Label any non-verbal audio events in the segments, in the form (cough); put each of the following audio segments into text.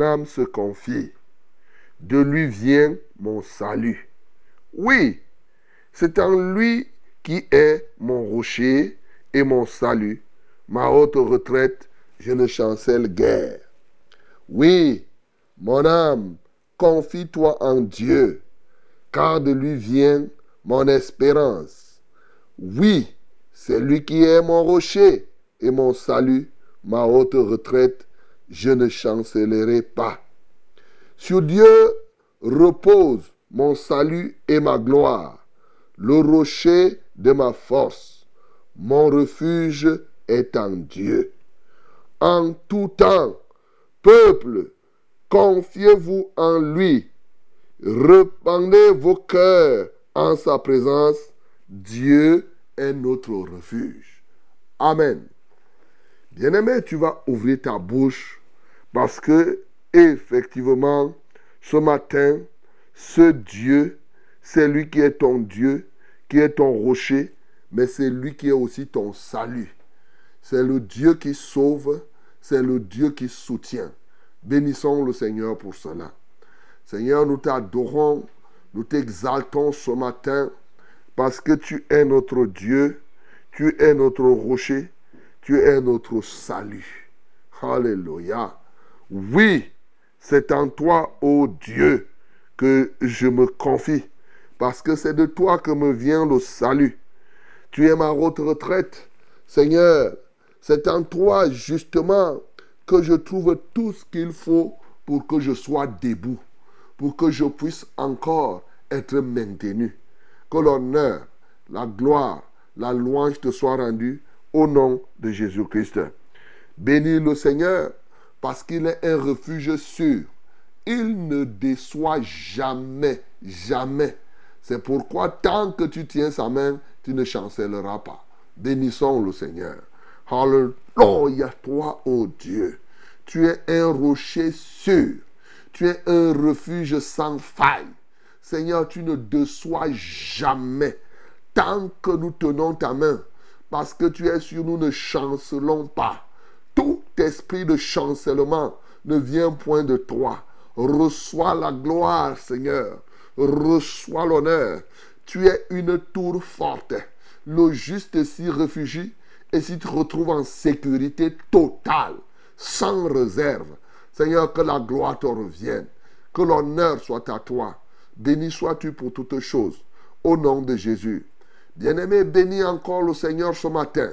Âme se confie. De lui vient mon salut. Oui, c'est en lui qui est mon rocher et mon salut. Ma haute retraite, je ne chancelle guère. Oui, mon âme, confie-toi en Dieu, car de lui vient mon espérance. Oui, c'est lui qui est mon rocher et mon salut, ma haute retraite, je ne chancellerai pas. Sur Dieu repose mon salut et ma gloire, le rocher de ma force. Mon refuge est en Dieu. En tout temps, peuple, confiez-vous en lui. Rependez vos cœurs en sa présence. Dieu est notre refuge. Amen. Bien-aimé, tu vas ouvrir ta bouche parce que, effectivement, ce matin, ce Dieu, c'est lui qui est ton Dieu, qui est ton rocher, mais c'est lui qui est aussi ton salut. C'est le Dieu qui sauve, c'est le Dieu qui soutient. Bénissons le Seigneur pour cela. Seigneur, nous t'adorons, nous t'exaltons ce matin parce que tu es notre Dieu, tu es notre rocher, tu es notre salut. Alléluia. Oui, c'est en toi, ô Dieu, que je me confie, parce que c'est de toi que me vient le salut. Tu es ma haute retraite. Seigneur, c'est en toi justement que je trouve tout ce qu'il faut pour que je sois debout, pour que je puisse encore être maintenu. Que l'honneur, la gloire, la louange te soient rendues au nom de Jésus-Christ. Bénis le Seigneur parce qu'il est un refuge sûr. Il ne déçoit jamais, jamais. C'est pourquoi tant que tu tiens sa main, tu ne chancelleras pas. Bénissons le Seigneur. Alléluia, toi, ô Dieu. Tu es un rocher sûr. Tu es un refuge sans faille. Seigneur, tu ne déçois jamais. Tant que nous tenons ta main, parce que tu es sur nous, ne chancelons pas. Tout esprit de chancellement ne vient point de toi. Reçois la gloire, Seigneur. Reçois l'honneur. Tu es une tour forte. Le juste s'y réfugie et s'y retrouve en sécurité totale, sans réserve. Seigneur, que la gloire te revienne. Que l'honneur soit à toi. Béni sois-tu pour toutes choses. Au nom de Jésus. Bien-aimé, bénis encore le Seigneur ce matin,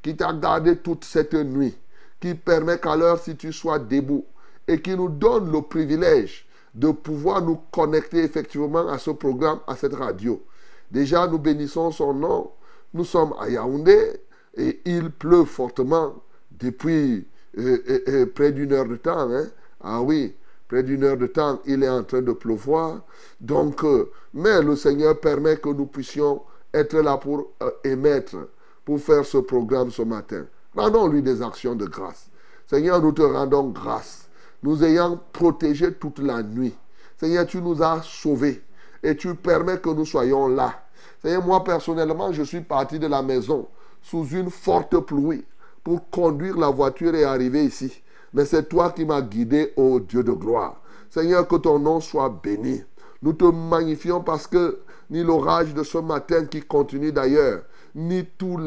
qui t'a gardé toute cette nuit, qui permet qu'à l'heure si tu sois debout, et qui nous donne le privilège de pouvoir nous connecter effectivement à ce programme, à cette radio. Déjà, nous bénissons son nom. Nous sommes à Yaoundé et il pleut fortement depuis euh, euh, euh, près d'une heure de temps. Hein. Ah oui, près d'une heure de temps, il est en train de pleuvoir. Donc, mais le Seigneur permet que nous puissions être là pour émettre, pour faire ce programme ce matin. Rendons-lui des actions de grâce. Seigneur, nous te rendons grâce nous ayant protégés toute la nuit. Seigneur, tu nous as sauvés et tu permets que nous soyons là. Seigneur, moi personnellement, je suis parti de la maison sous une forte pluie pour conduire la voiture et arriver ici. Mais c'est toi qui m'as guidé, ô Dieu de gloire. Seigneur, que ton nom soit béni. Nous te magnifions parce que ni l'orage de ce matin qui continue d'ailleurs, ni tout,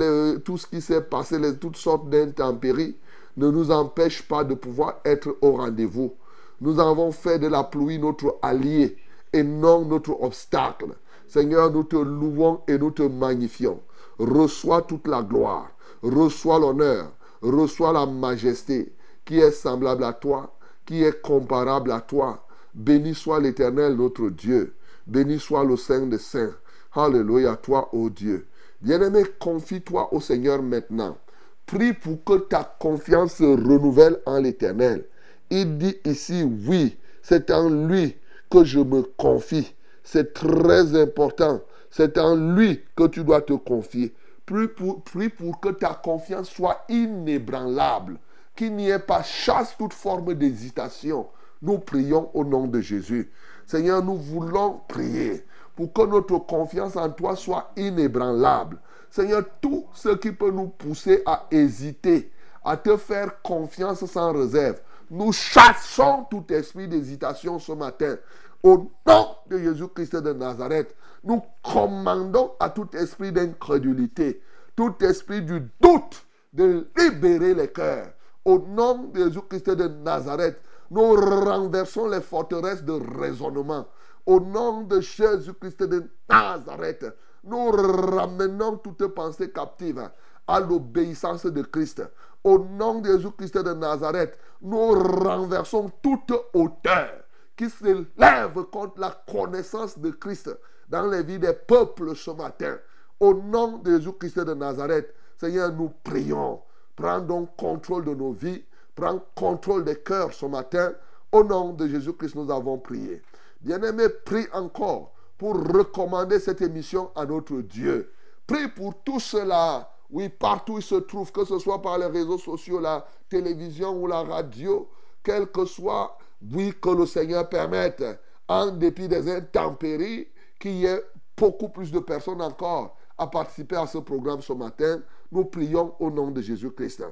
tout ce qui s'est passé, toutes sortes d'intempéries, ne nous empêche pas de pouvoir être au rendez-vous. Nous avons fait de la pluie notre allié et non notre obstacle. Seigneur, nous te louons et nous te magnifions. Reçois toute la gloire, reçois l'honneur, reçois la majesté qui est semblable à toi, qui est comparable à toi. Béni soit l'Éternel notre Dieu. Béni soit le Saint des Saints. Alléluia, toi, ô Dieu. Bien-aimé, confie-toi au Seigneur maintenant. Prie pour que ta confiance se renouvelle en l'Éternel. Il dit ici, oui, c'est en lui que je me confie. C'est très important. C'est en lui que tu dois te confier. Prie pour, que ta confiance soit inébranlable. Qu'il n'y ait pas chasse toute forme d'hésitation. Nous prions au nom de Jésus. Seigneur, nous voulons prier pour que notre confiance en toi soit inébranlable. Seigneur, tout ce qui peut nous pousser à hésiter, à te faire confiance sans réserve, nous chassons tout esprit d'hésitation ce matin. Au nom de Jésus-Christ de Nazareth, nous commandons à tout esprit d'incrédulité, tout esprit du doute, de libérer les cœurs. Au nom de Jésus-Christ de Nazareth, nous renversons les forteresses de raisonnement. Au nom de Jésus-Christ de Nazareth, nous ramenons toute pensée captive à l'obéissance de Christ. Au nom de Jésus-Christ de Nazareth, nous renversons toute hauteur qui se lève contre la connaissance de Christ dans les vies des peuples ce matin. Au nom de Jésus-Christ de Nazareth, Seigneur, nous prions. Prends donc contrôle de nos vies. Prends contrôle des cœurs ce matin. Au nom de Jésus-Christ, nous avons prié. Bien-aimé, prie encore pour recommander cette émission à notre Dieu. Prie pour tout cela, oui, partout il se trouve, que ce soit par les réseaux sociaux, la télévision ou la radio, quel que soit, oui, que le Seigneur permette, en dépit des intempéries, qu'il y ait beaucoup plus de personnes encore à participer à ce programme ce matin. Nous prions au nom de Jésus-Christ.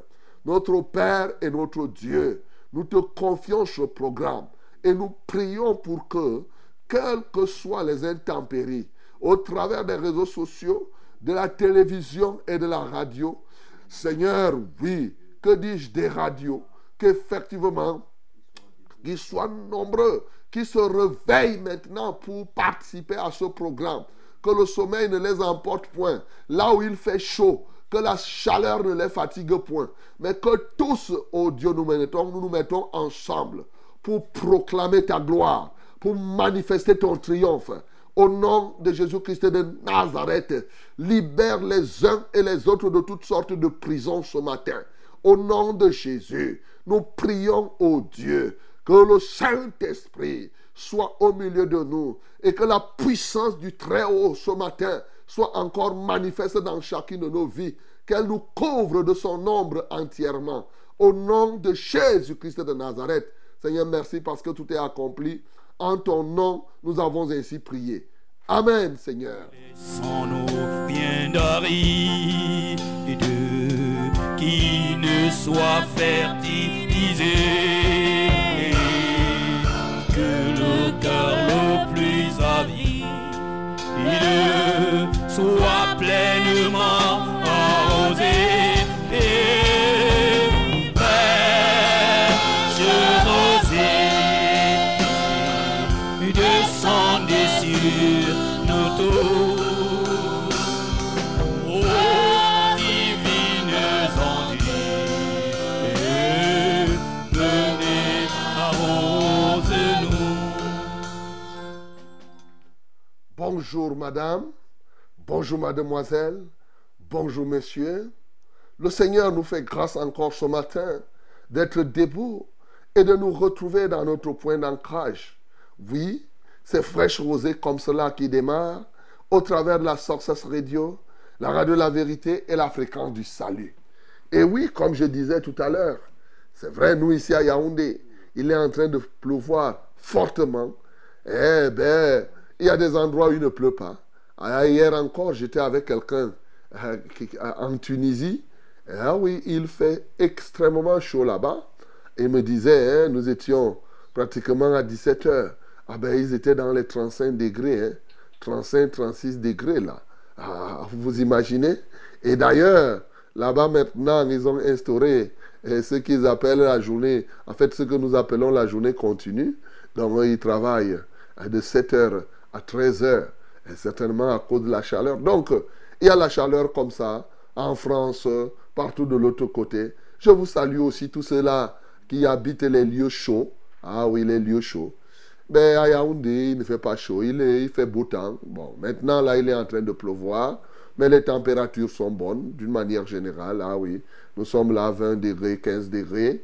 Notre Père et notre Dieu, nous te confions ce programme et nous prions pour que quelles que soient les intempéries, au travers des réseaux sociaux, de la télévision et de la radio. Seigneur, oui, que dis-je des radios, qu'effectivement, qu'ils soient nombreux, qui se réveillent maintenant pour participer à ce programme, que le sommeil ne les emporte point, là où il fait chaud, que la chaleur ne les fatigue point, mais que tous, oh Dieu, nous mettons, nous nous mettons ensemble pour proclamer ta gloire, pour manifester ton triomphe. Au nom de Jésus-Christ de Nazareth, libère les uns et les autres de toutes sortes de prisons ce matin. Au nom de Jésus, nous prions au Dieu que le Saint-Esprit soit au milieu de nous et que la puissance du Très-Haut ce matin soit encore manifeste dans chacune de nos vies, qu'elle nous couvre de son ombre entièrement. Au nom de Jésus-Christ de Nazareth, Seigneur, merci parce que tout est accompli en ton nom, nous avons ainsi prié. Amen, Seigneur. Laissons-nous de qui ne soit fertilisé, que le cœur le plus avide soit madame, bonjour mademoiselle, bonjour monsieur. Le Seigneur nous fait grâce encore ce matin d'être debout et de nous retrouver dans notre point d'ancrage. Oui, c'est fraîche rosée comme cela qui démarre au travers de la Success Radio, la radio de la vérité et la fréquence du salut. Et oui, comme je disais tout à l'heure, c'est vrai, nous ici à Yaoundé, il est en train de pleuvoir fortement. Eh bien, il y a des endroits où il ne pleut pas. Ah, hier encore, j'étais avec quelqu'un euh, en Tunisie. Ah oui, il fait extrêmement chaud là-bas. Il me disait, hein, nous étions pratiquement à 17 heures. Ah ben, ils étaient dans les 35 degrés, 35, hein. 36 degrés là. Ah, vous imaginez? Et d'ailleurs, là-bas maintenant, ils ont instauré euh, ce qu'ils appellent la journée, en fait, ce que nous appelons la journée continue. Donc, ils travaillent euh, de 7 heures à 13 heures, et certainement à cause de la chaleur. Donc, il y a la chaleur comme ça, en France, partout de l'autre côté. Je vous salue aussi tous ceux-là qui habitent les lieux chauds. Ah oui, les lieux chauds. Mais à Yaoundé, il ne fait pas chaud, il, il fait beau temps. Bon, maintenant, là, il est en train de pleuvoir, mais les températures sont bonnes d'une manière générale. Ah oui, nous sommes là à 20 degrés, 15 degrés.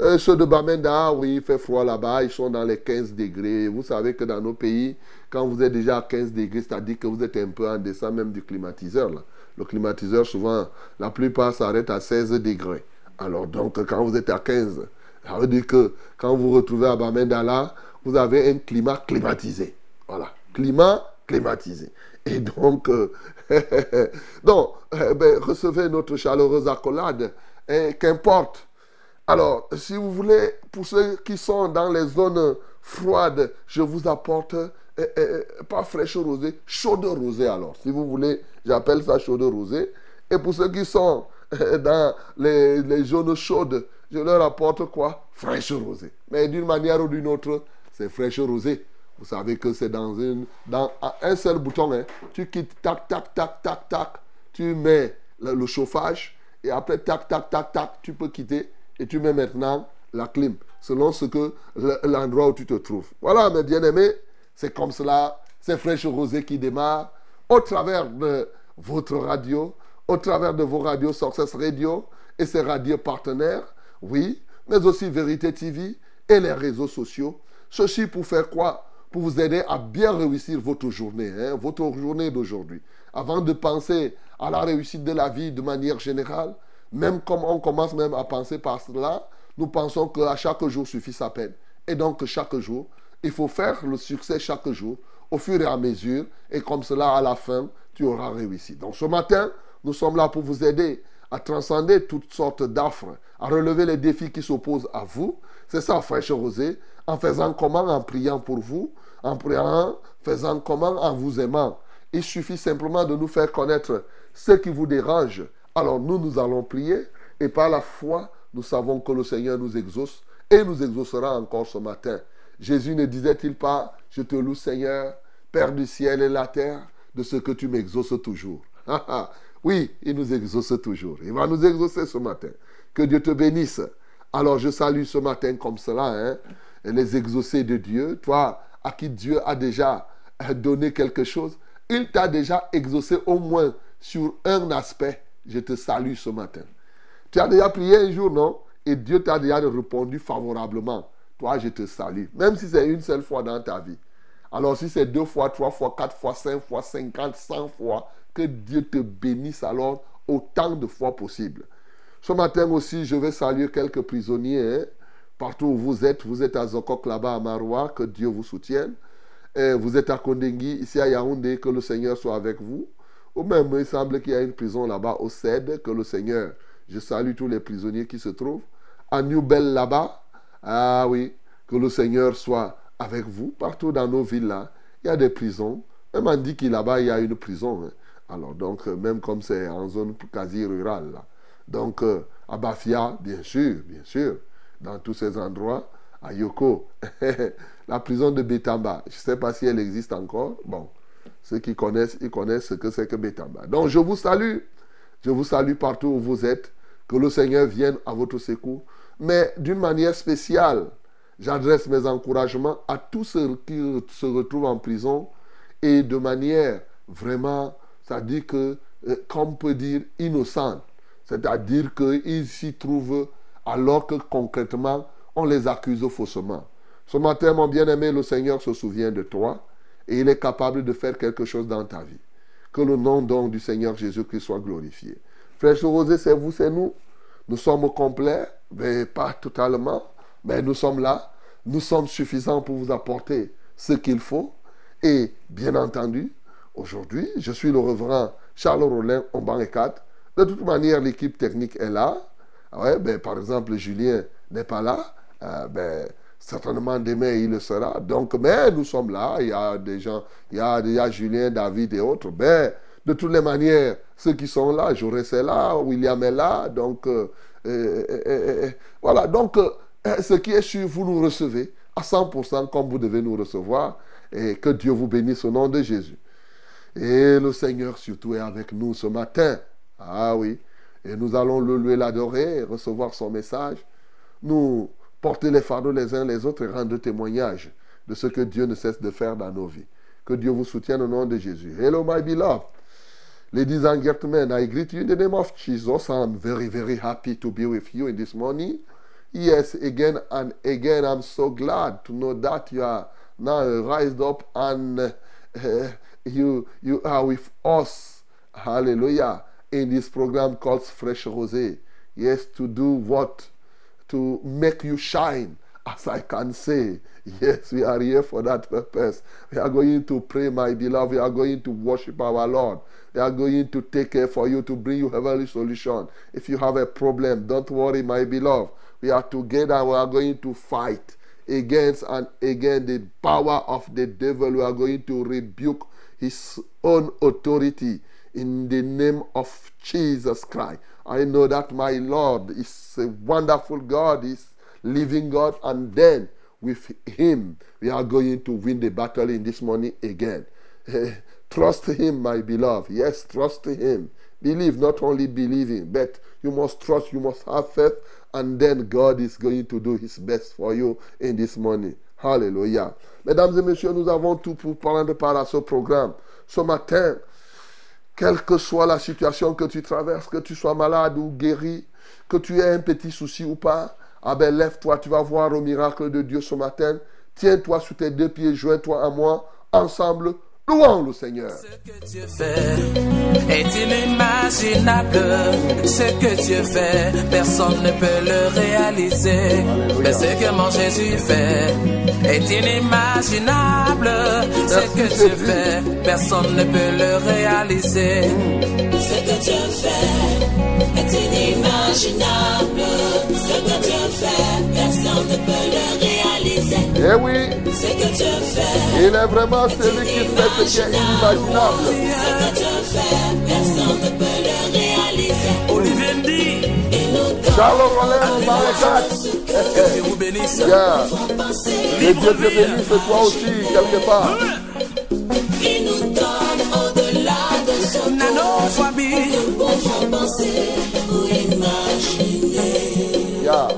Euh, ceux de Bamenda, oui, il fait froid là-bas, ils sont dans les 15 degrés. Vous savez que dans nos pays, quand vous êtes déjà à 15 degrés, c'est-à-dire que vous êtes un peu en descend même du climatiseur. Là. Le climatiseur, souvent, la plupart s'arrête à 16 degrés. Alors donc, quand vous êtes à 15, ça veut dire que quand vous vous retrouvez à Bamenda là, vous avez un climat climatisé. Voilà, climat climatisé. Et donc, euh, (laughs) donc euh, ben, recevez notre chaleureuse accolade, et qu'importe alors, si vous voulez, pour ceux qui sont dans les zones froides, je vous apporte eh, eh, eh, pas fraîche rosée, chaude rosée alors. Si vous voulez, j'appelle ça chaude rosée. Et pour ceux qui sont dans les, les zones chaudes, je leur apporte quoi? Fraîche rosée. Mais d'une manière ou d'une autre, c'est fraîche rosée. Vous savez que c'est dans, dans un seul bouton. Hein. Tu quittes, tac, tac, tac, tac, tac. Tu mets le chauffage. Et après, tac, tac, tac, tac, tu peux quitter et tu mets maintenant la clim, selon ce que l'endroit où tu te trouves. Voilà, mes bien-aimés, c'est comme cela, c'est Fraîche Rosée qui démarre au travers de votre radio, au travers de vos radios Success Radio et ses radios partenaires, oui, mais aussi Vérité TV et les réseaux sociaux. Ceci pour faire quoi? Pour vous aider à bien réussir votre journée, hein, votre journée d'aujourd'hui. Avant de penser à la réussite de la vie de manière générale, même comme on commence même à penser par cela, nous pensons qu'à chaque jour suffit sa peine. Et donc chaque jour, il faut faire le succès chaque jour, au fur et à mesure, et comme cela, à la fin, tu auras réussi. Donc ce matin, nous sommes là pour vous aider à transcender toutes sortes d'affres, à relever les défis qui s'opposent à vous. C'est ça, fraîche rosée, en faisant comment? En priant pour vous, en priant, faisant comment? En vous aimant. Il suffit simplement de nous faire connaître ce qui vous dérange alors nous, nous allons prier et par la foi, nous savons que le Seigneur nous exauce et nous exaucera encore ce matin. Jésus ne disait-il pas, je te loue Seigneur, Père du ciel et la terre, de ce que tu m'exauces toujours. (laughs) oui, il nous exauce toujours. Il va nous exaucer ce matin. Que Dieu te bénisse. Alors je salue ce matin comme cela, hein, les exaucés de Dieu, toi à qui Dieu a déjà donné quelque chose, il t'a déjà exaucé au moins sur un aspect je te salue ce matin. Tu as déjà prié un jour, non? Et Dieu t'a déjà répondu favorablement. Toi, je te salue. Même si c'est une seule fois dans ta vie. Alors si c'est deux fois, trois fois, quatre fois, cinq fois, cinquante, cent fois, que Dieu te bénisse alors autant de fois possible. Ce matin aussi, je vais saluer quelques prisonniers. Hein. Partout où vous êtes, vous êtes à Zokok là-bas à Maroua, que Dieu vous soutienne. Vous êtes à Kondengui, ici à Yaoundé, que le Seigneur soit avec vous. Ou même, il semble qu'il y a une prison là-bas au CED, que le Seigneur, je salue tous les prisonniers qui se trouvent. À New Bell là-bas, ah oui, que le Seigneur soit avec vous. Partout dans nos villes là, il y a des prisons. Même on dit qu'il là-bas, il y a une prison. Hein. Alors donc, euh, même comme c'est en zone quasi rurale. Donc, euh, à Bafia, bien sûr, bien sûr, dans tous ces endroits, à Yoko, (laughs) la prison de Betamba, je ne sais pas si elle existe encore. Bon, ceux qui connaissent, ils connaissent ce que c'est que Betamba. Donc je vous salue. Je vous salue partout où vous êtes. Que le Seigneur vienne à votre secours. Mais d'une manière spéciale, j'adresse mes encouragements à tous ceux qui se retrouvent en prison et de manière vraiment, ça dit que, euh, comme on peut dire, innocente. C'est-à-dire qu'ils s'y trouvent alors que concrètement, on les accuse faussement. Ce matin, mon bien-aimé, le Seigneur se souvient de toi et il est capable de faire quelque chose dans ta vie. Que le nom donc du Seigneur Jésus-Christ soit glorifié. Frère Rosé, c'est vous, c'est nous. Nous sommes complets, mais pas totalement, mais nous sommes là. Nous sommes suffisants pour vous apporter ce qu'il faut. Et bien entendu, aujourd'hui, je suis le reverend Charles Rollin au banc 4. De toute manière, l'équipe technique est là. Ouais, ben, par exemple, Julien n'est pas là. Euh, ben, certainement demain il le sera. Donc, mais nous sommes là. Il y a des gens, il y a, Julien, David et autres. Ben, de toutes les manières, ceux qui sont là, Jaurès est là, William est là. Donc, euh, euh, euh, voilà. Donc, ce qui est sûr, vous nous recevez à 100% comme vous devez nous recevoir. Et que Dieu vous bénisse au nom de Jésus. Et le Seigneur surtout est avec nous ce matin. Ah oui. Et nous allons le louer, l'adorer, recevoir son message. Nous porter les fardeaux les uns les autres et rendre témoignage de ce que Dieu ne cesse de faire dans nos vies. Que Dieu vous soutienne au nom de Jésus. Hello, my beloved. Ladies and gentlemen, I greet you in the name of Jesus. I'm very, very happy to be with you in this morning. Yes, again and again, I'm so glad to know that you are now raised up and uh, you, you are with us. Hallelujah. In this program called Fresh Rosé. Yes, to do what? To make you shine as I can say, yes, we are here for that purpose. We are going to pray, my beloved. We are going to worship our Lord. We are going to take care for you to bring you heavenly solution. If you have a problem, don't worry, my beloved. We are together. We are going to fight against and again the power of the devil. We are going to rebuke his own authority in the name of Jesus Christ. I know that my Lord is a wonderful God. is living God, and then with Him, we are going to win the battle in this morning again. Eh, trust Him, my beloved. Yes, trust Him. Believe, not only believing, but you must trust, you must have faith, and then God is going to do His best for you in this morning. Hallelujah. Mesdames et messieurs, nous avons tout pour prendre part à ce programme. Ce matin, quelle que soit la situation que tu traverses, que tu sois malade ou guéri, que tu aies un petit souci ou pas, ah ben lève-toi, tu vas voir le miracle de Dieu ce matin. Tiens-toi sous tes deux pieds, joins-toi à moi. Ensemble, louons le Seigneur. Ce que Dieu fait est inimaginable. Ce que Dieu fait, personne ne peut le réaliser. Mais ce que mon Jésus fait est inimaginable. Ce que Dieu fait, personne ne peut le réaliser. Ce que Dieu fait est inimaginable. Ce que Dieu fait, personne ne peut le réaliser. Eh oui, Ce que Dieu fait il est vraiment celui qui fait ce qui est inimaginable. Ce que personne ne peut le réaliser. Olivier dit Marécat. que Dieu vous bénisse. Yeah. Et Dieu te bénisse toi aussi, quelque part. Il nous donne au-delà de ce que Nano Fabi, nous pouvons penser ou imaginer. Yeah.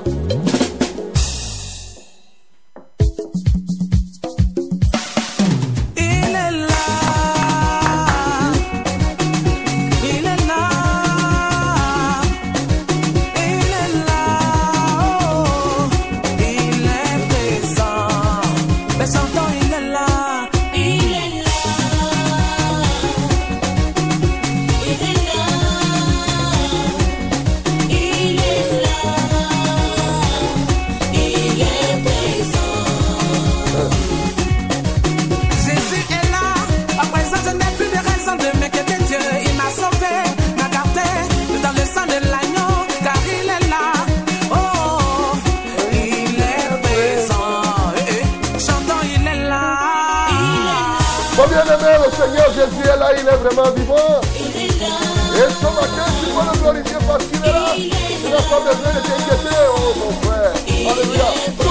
Il est vraiment vivant. Et ce matin, tu peux le glorifier parce qu'il est là. Tu n'as pas besoin de t'inquiéter, oh mon frère. Alléluia.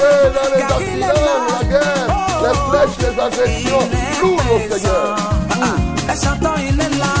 Ennemis, t'a Dieu, sauvé dans les car il est accidents, la là. guerre, Oh, les flèches, les agressions. il est Loue mon présent. Seigneur. Ah, ah, et chantons, il est là.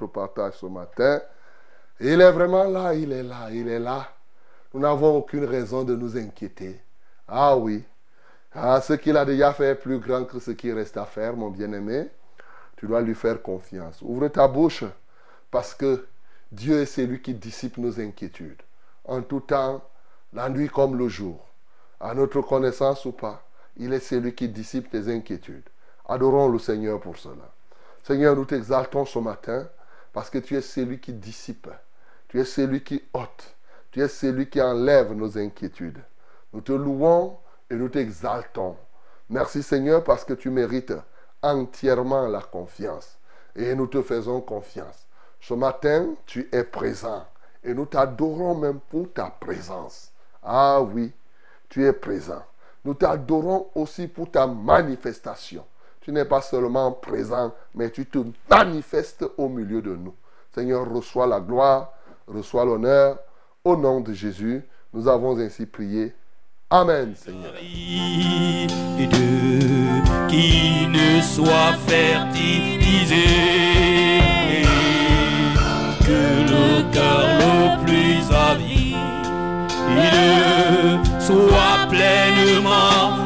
Notre partage ce matin. Il est vraiment là, il est là, il est là. Nous n'avons aucune raison de nous inquiéter. Ah oui. Ah, ce qu'il a déjà fait est plus grand que ce qui reste à faire, mon bien-aimé. Tu dois lui faire confiance. Ouvre ta bouche parce que Dieu est celui qui dissipe nos inquiétudes. En tout temps, la nuit comme le jour. À notre connaissance ou pas, il est celui qui dissipe tes inquiétudes. Adorons le Seigneur pour cela. Seigneur, nous t'exaltons ce matin parce que tu es celui qui dissipe. Tu es celui qui ôte. Tu es celui qui enlève nos inquiétudes. Nous te louons et nous t'exaltons. Merci Seigneur parce que tu mérites entièrement la confiance. Et nous te faisons confiance. Ce matin, tu es présent. Et nous t'adorons même pour ta présence. Ah oui, tu es présent. Nous t'adorons aussi pour ta manifestation. Tu n'es pas seulement présent, mais tu te manifestes au milieu de nous. Seigneur, reçois la gloire, reçois l'honneur. Au nom de Jésus, nous avons ainsi prié. Amen, Seigneur. qui ne soit fertilisé que le cœur le plus avide soit pleinement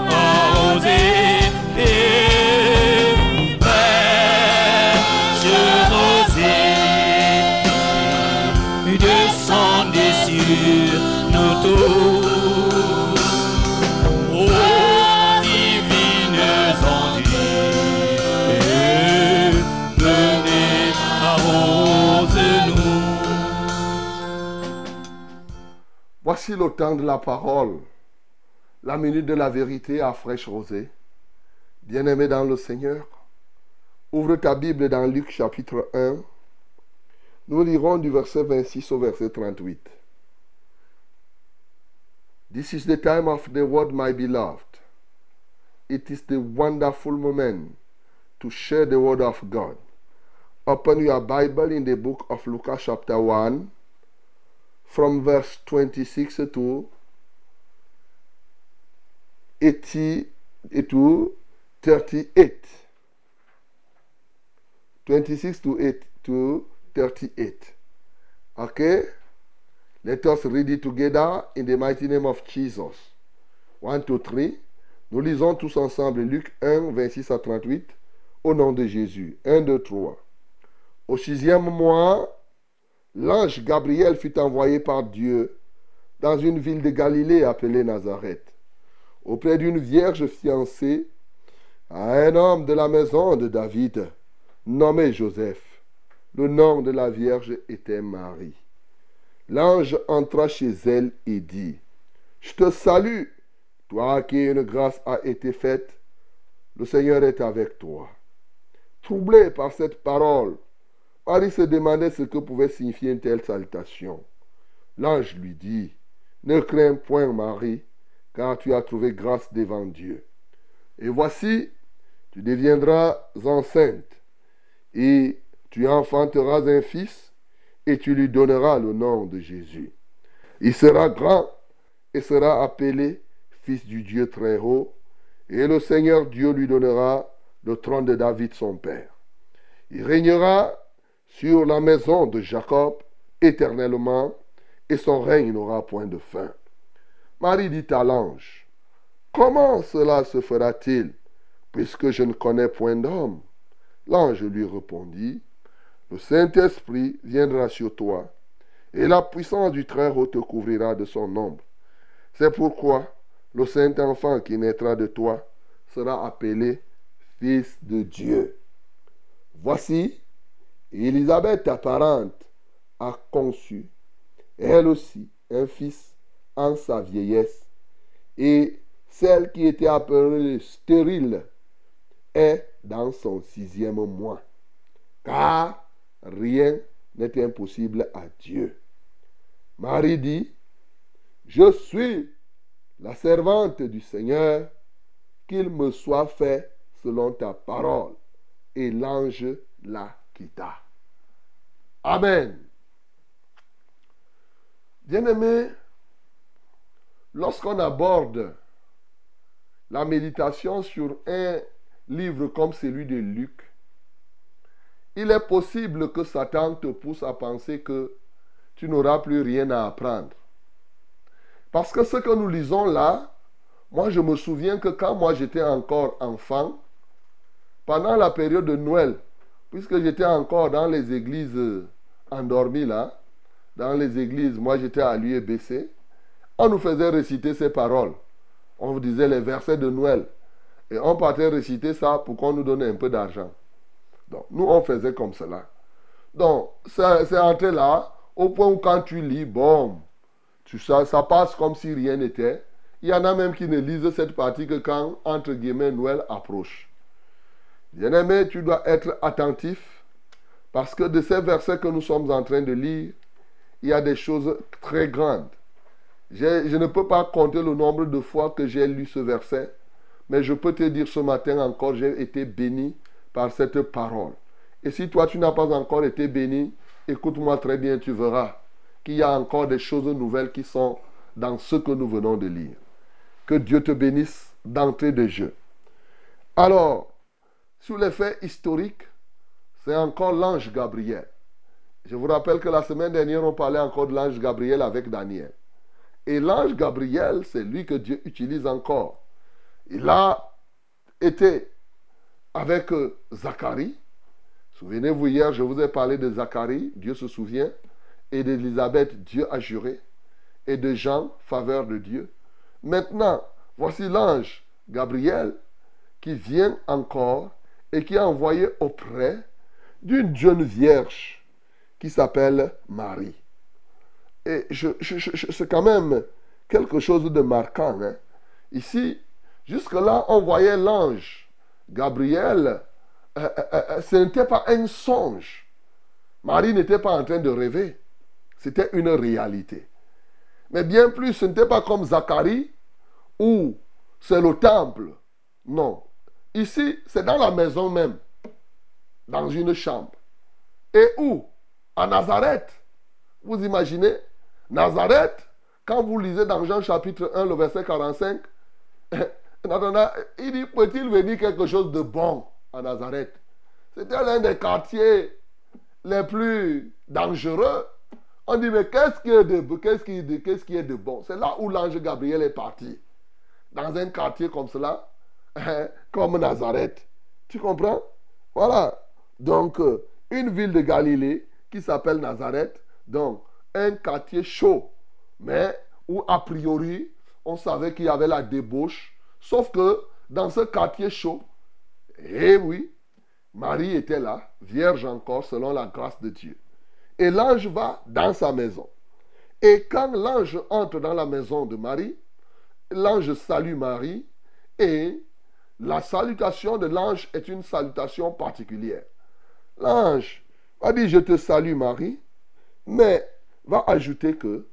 Voici le temps de la parole, la minute de la vérité à fraîche rosée. Bien-aimé dans le Seigneur, ouvre ta Bible dans Luc chapitre 1. Nous lirons du verset 26 au verset 38. This is the time of the word, my beloved. It is the wonderful moment to share the word of God. Open your Bible in the book of Luke chapter 1 from verse 26 to 80 to 38. 26 to 8 to 38. Okay? Let us read it together in the mighty name of Jesus. 1, 2, 3. Nous lisons tous ensemble Luc 1, 26 à 38. Au nom de Jésus. 1, 2, 3. Au sixième mois, l'ange Gabriel fut envoyé par Dieu dans une ville de Galilée appelée Nazareth, auprès d'une vierge fiancée à un homme de la maison de David, nommé Joseph. Le nom de la Vierge était Marie. L'ange entra chez elle et dit, Je te salue, toi à qui une grâce a été faite, le Seigneur est avec toi. Troublée par cette parole, Marie se demandait ce que pouvait signifier une telle salutation. L'ange lui dit, Ne crains point Marie, car tu as trouvé grâce devant Dieu. Et voici, tu deviendras enceinte, et tu enfanteras un fils, et tu lui donneras le nom de Jésus. Il sera grand et sera appelé fils du Dieu très haut, et le Seigneur Dieu lui donnera le trône de David son père. Il régnera sur la maison de Jacob éternellement, et son règne n'aura point de fin. Marie dit à l'ange, Comment cela se fera-t-il, puisque je ne connais point d'homme? L'ange lui répondit, Le Saint-Esprit viendra sur toi, et la puissance du Très-Haut te couvrira de son ombre. C'est pourquoi le Saint-Enfant qui naîtra de toi sera appelé Fils de Dieu. Voici, Élisabeth, ta parente, a conçu, elle aussi, un fils en sa vieillesse, et celle qui était appelée stérile est dans son sixième mois, car rien n'est impossible à Dieu. Marie dit, je suis la servante du Seigneur, qu'il me soit fait selon ta parole. Et l'ange la quitta. Amen. Bien-aimé, lorsqu'on aborde la méditation sur un livre comme celui de Luc, il est possible que Satan te pousse à penser que tu n'auras plus rien à apprendre. Parce que ce que nous lisons là, moi je me souviens que quand moi j'étais encore enfant, pendant la période de Noël, puisque j'étais encore dans les églises endormies là, dans les églises, moi j'étais à l'UEBC, on nous faisait réciter ces paroles. On vous disait les versets de Noël. Et on partait réciter ça pour qu'on nous donne un peu d'argent. Donc, nous, on faisait comme cela. Donc, c'est entré là, au point où quand tu lis, bon, ça, ça passe comme si rien n'était. Il y en a même qui ne lisent cette partie que quand, entre guillemets, Noël approche. Bien-aimé, tu dois être attentif parce que de ces versets que nous sommes en train de lire, il y a des choses très grandes. Je ne peux pas compter le nombre de fois que j'ai lu ce verset, mais je peux te dire ce matin encore, j'ai été béni par cette parole. Et si toi, tu n'as pas encore été béni, écoute-moi très bien, tu verras qu'il y a encore des choses nouvelles qui sont dans ce que nous venons de lire. Que Dieu te bénisse d'entrée de jeu. Alors, sur les faits historiques, c'est encore l'ange Gabriel. Je vous rappelle que la semaine dernière, on parlait encore de l'ange Gabriel avec Daniel. Et l'ange Gabriel, c'est lui que Dieu utilise encore. Il a été avec euh, Zacharie. Souvenez-vous, hier, je vous ai parlé de Zacharie, Dieu se souvient, et d'Élisabeth, Dieu a juré, et de Jean, faveur de Dieu. Maintenant, voici l'ange Gabriel qui vient encore et qui est envoyé auprès d'une jeune vierge qui s'appelle Marie. Et c'est quand même quelque chose de marquant. Hein. Ici, jusque-là, on voyait l'ange Gabriel. Euh, euh, euh, ce n'était pas un songe. Marie n'était pas en train de rêver. C'était une réalité. Mais bien plus, ce n'était pas comme Zacharie où c'est le temple. Non. Ici, c'est dans la maison même, dans une chambre. Et où? À Nazareth. Vous imaginez? Nazareth, quand vous lisez dans Jean chapitre 1, le verset 45, (laughs) il dit, peut-il venir quelque chose de bon à Nazareth? C'était l'un des quartiers les plus dangereux. On dit, mais qu'est-ce qui est de, qu'est-ce qui, est de bon? C'est là où l'ange Gabriel est parti. Dans un quartier comme cela, (laughs) comme Nazareth. Tu comprends? Voilà. Donc, euh, une ville de Galilée qui s'appelle Nazareth. Donc, un quartier chaud, mais où a priori, on savait qu'il y avait la débauche. Sauf que dans ce quartier chaud, Eh oui, Marie était là, vierge encore, selon la grâce de Dieu. Et l'ange va dans sa maison. Et quand l'ange entre dans la maison de Marie, l'ange salue Marie et la salutation de l'ange est une salutation particulière. L'ange va dire je te salue Marie, mais va ajouter que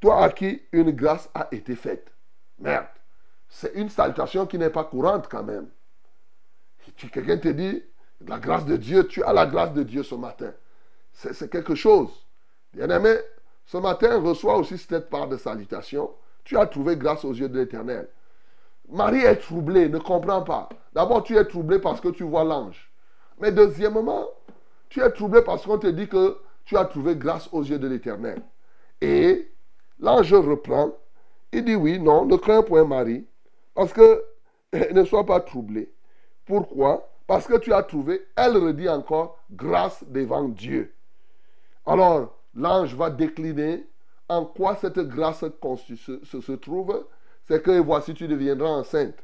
toi à qui une grâce a été faite. Merde, c'est une salutation qui n'est pas courante quand même. Quelqu'un te dit, la grâce de Dieu, tu as la grâce de Dieu ce matin. C'est quelque chose. Bien-aimé, ce matin, reçois aussi cette part de salutation. Tu as trouvé grâce aux yeux de l'Éternel. Marie est troublée, ne comprend pas. D'abord, tu es troublé parce que tu vois l'ange. Mais deuxièmement, tu es troublé parce qu'on te dit que tu as trouvé grâce aux yeux de l'Éternel. Et l'ange reprend. Il dit oui, non, ne crains point Marie, parce que (laughs) ne sois pas troublé. Pourquoi? Parce que tu as trouvé, elle redit encore, grâce devant Dieu. Alors, l'ange va décliner en quoi cette grâce se, se, se trouve. C'est que voici, tu deviendras enceinte.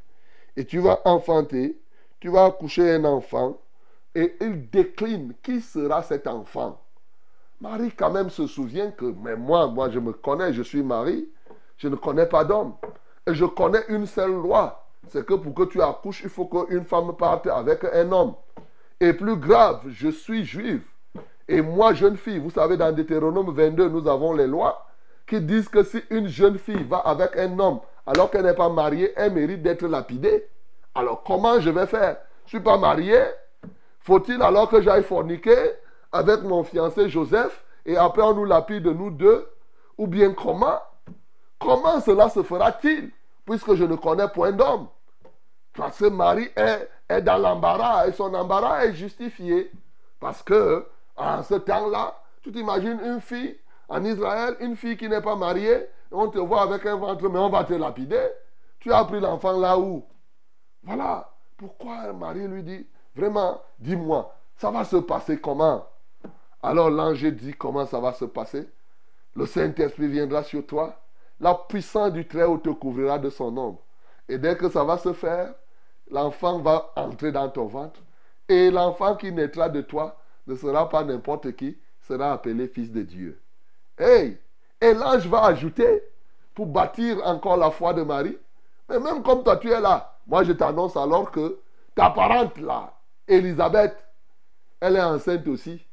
Et tu vas enfanter, tu vas accoucher un enfant. Et il décline qui sera cet enfant. Marie quand même se souvient que, mais moi, moi je me connais, je suis Marie, je ne connais pas d'homme. Et je connais une seule loi. C'est que pour que tu accouches, il faut qu'une femme parte avec un homme. Et plus grave, je suis juive. Et moi, jeune fille, vous savez, dans Deutéronome 22, nous avons les lois qui disent que si une jeune fille va avec un homme alors qu'elle n'est pas mariée, elle mérite d'être lapidée. Alors comment je vais faire? Je ne suis pas marié. Faut-il alors que j'aille forniquer avec mon fiancé Joseph et après on nous lapide nous deux? Ou bien comment? Comment cela se fera-t-il puisque je ne connais point d'homme? Parce que Marie est, est dans l'embarras et son embarras est justifié. Parce que en ce temps-là, tu t'imagines une fille en Israël, une fille qui n'est pas mariée, on te voit avec un ventre, mais on va te lapider. Tu as pris l'enfant là où? Voilà. Pourquoi Marie lui dit, vraiment, dis-moi, ça va se passer comment? Alors l'ange dit comment ça va se passer? Le Saint-Esprit viendra sur toi. La puissance du Très-Haut te couvrira de son ombre. Et dès que ça va se faire, l'enfant va entrer dans ton ventre. Et l'enfant qui naîtra de toi ne sera pas n'importe qui, sera appelé fils de Dieu. Hey! Et l'ange va ajouter, pour bâtir encore la foi de Marie, mais même comme toi tu es là, moi je t'annonce alors que ta parente là, Elisabeth, elle est enceinte aussi.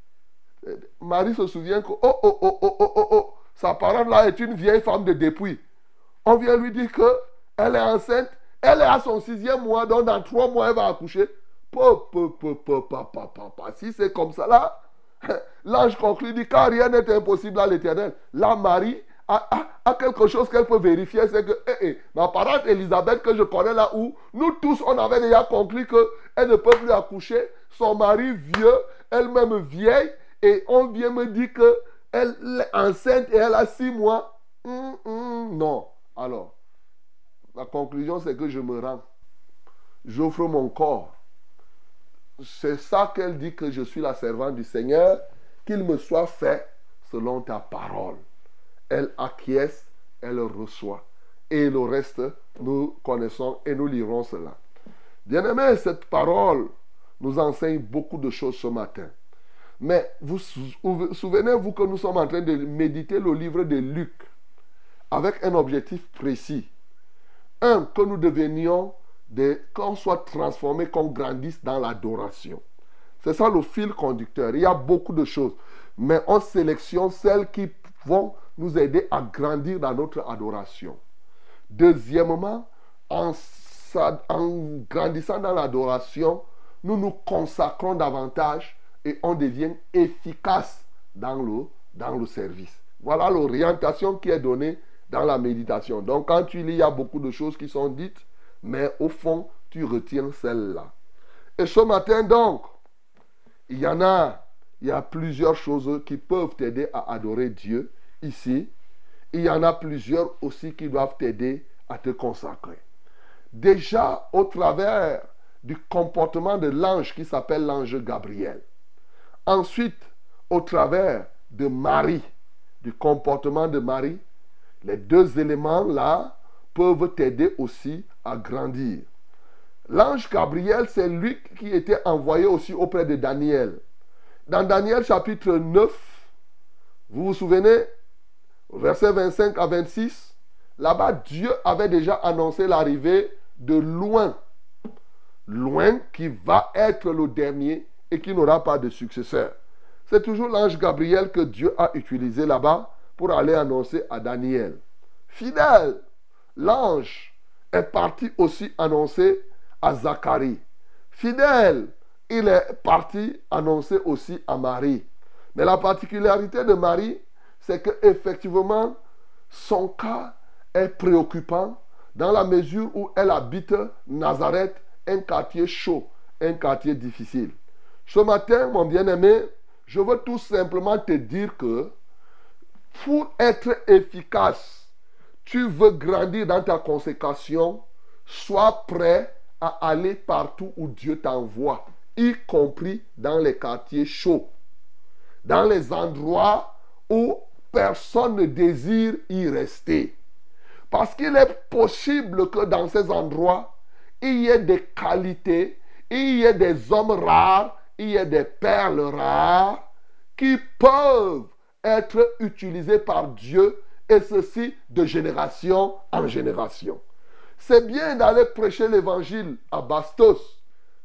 Marie se souvient que, oh, oh, oh, oh, oh, oh, oh, sa parente là est une vieille femme de dépouille. On vient lui dire que elle est enceinte, elle est à son sixième mois, donc dans trois mois elle va accoucher. Si c'est comme ça là, (laughs) l'ange conclut dit car rien n'est impossible à l'éternel. La Marie a, quelque chose qu'elle peut vérifier, c'est que eh, eh, ma parente Elisabeth que je connais là où nous tous on avait déjà conclu qu'elle ne peut plus accoucher, son mari vieux, elle-même vieille, et on vient me dire qu'elle est enceinte et elle a six mois. Hum, hum, non. Alors, la conclusion c'est que je me rends. J'offre mon corps c'est ça qu'elle dit que je suis la servante du Seigneur, qu'il me soit fait selon ta parole. Elle acquiesce, elle reçoit. Et le reste, nous connaissons et nous lirons cela. Bien-aimé, cette parole nous enseigne beaucoup de choses ce matin. Mais vous souvenez-vous que nous sommes en train de méditer le livre de Luc avec un objectif précis. Un, que nous devenions qu'on soit transformé, qu'on grandisse dans l'adoration. C'est ça le fil conducteur. Il y a beaucoup de choses. Mais on sélectionne celles qui vont nous aider à grandir dans notre adoration. Deuxièmement, en, grandissant dans l'adoration, nous nous consacrons davantage et on devient efficace dans le, dans le service. Voilà l'orientation qui est donnée dans la méditation. Donc quand tu lis, il y a beaucoup de choses qui sont dites mais au fond, tu retiens celle-là. Et ce matin, donc, il y en a, il y a plusieurs choses qui peuvent t'aider à adorer Dieu ici. Il y en a plusieurs aussi qui doivent t'aider à te consacrer. Déjà, au travers du comportement de l'ange qui s'appelle l'ange Gabriel. Ensuite, au travers de Marie, du comportement de Marie, les deux éléments là peuvent t'aider aussi à grandir. L'ange Gabriel, c'est lui qui était envoyé aussi auprès de Daniel. Dans Daniel chapitre 9, vous vous souvenez, versets 25 à 26, là-bas, Dieu avait déjà annoncé l'arrivée de loin. Loin qui va être le dernier et qui n'aura pas de successeur. C'est toujours l'ange Gabriel que Dieu a utilisé là-bas pour aller annoncer à Daniel. Fidèle, l'ange est parti aussi annoncer à Zacharie. Fidèle, il est parti annoncer aussi à Marie. Mais la particularité de Marie, c'est que effectivement son cas est préoccupant dans la mesure où elle habite Nazareth, un quartier chaud, un quartier difficile. Ce matin, mon bien-aimé, je veux tout simplement te dire que pour être efficace, tu veux grandir dans ta consécration, sois prêt à aller partout où Dieu t'envoie, y compris dans les quartiers chauds, dans les endroits où personne ne désire y rester. Parce qu'il est possible que dans ces endroits, il y ait des qualités, il y ait des hommes rares, il y ait des perles rares qui peuvent être utilisés par Dieu et ceci de génération en génération. C'est bien d'aller prêcher l'évangile à Bastos.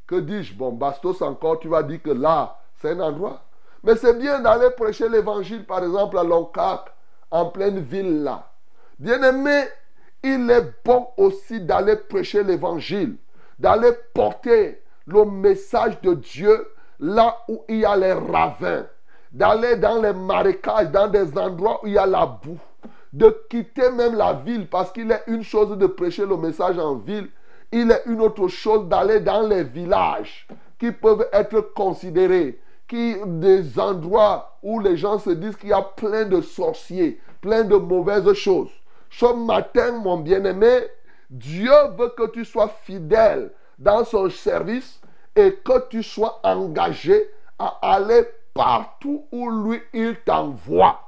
Que dis-je? Bon, Bastos encore, tu vas dire que là, c'est un endroit. Mais c'est bien d'aller prêcher l'évangile, par exemple, à Loncac, en pleine ville là. Bien aimé, il est bon aussi d'aller prêcher l'évangile, d'aller porter le message de Dieu là où il y a les ravins, d'aller dans les marécages, dans des endroits où il y a la boue, de quitter même la ville, parce qu'il est une chose de prêcher le message en ville, il est une autre chose d'aller dans les villages qui peuvent être considérés qui, des endroits où les gens se disent qu'il y a plein de sorciers, plein de mauvaises choses. Ce matin, mon bien-aimé, Dieu veut que tu sois fidèle dans son service et que tu sois engagé à aller partout où lui, il t'envoie.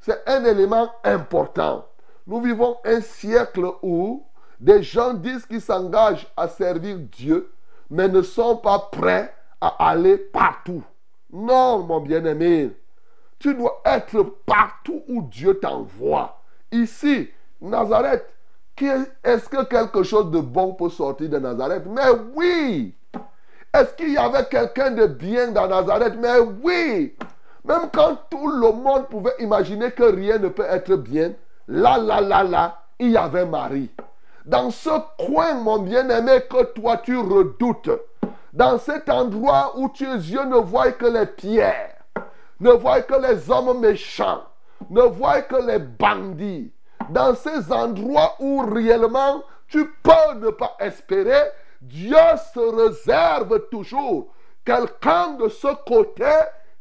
C'est un élément important. Nous vivons un siècle où des gens disent qu'ils s'engagent à servir Dieu, mais ne sont pas prêts à aller partout. Non, mon bien-aimé, tu dois être partout où Dieu t'envoie. Ici, Nazareth, est-ce que quelque chose de bon peut sortir de Nazareth? Mais oui Est-ce qu'il y avait quelqu'un de bien dans Nazareth? Mais oui Même quand tout le monde pouvait imaginer que rien ne peut être bien, là, là, là, là, il y avait Marie. Dans ce coin, mon bien-aimé, que toi tu redoutes, dans cet endroit où tes yeux ne voient que les pierres, ne voient que les hommes méchants, ne voient que les bandits, dans ces endroits où réellement tu peux ne pas espérer, Dieu se réserve toujours quelqu'un de ce côté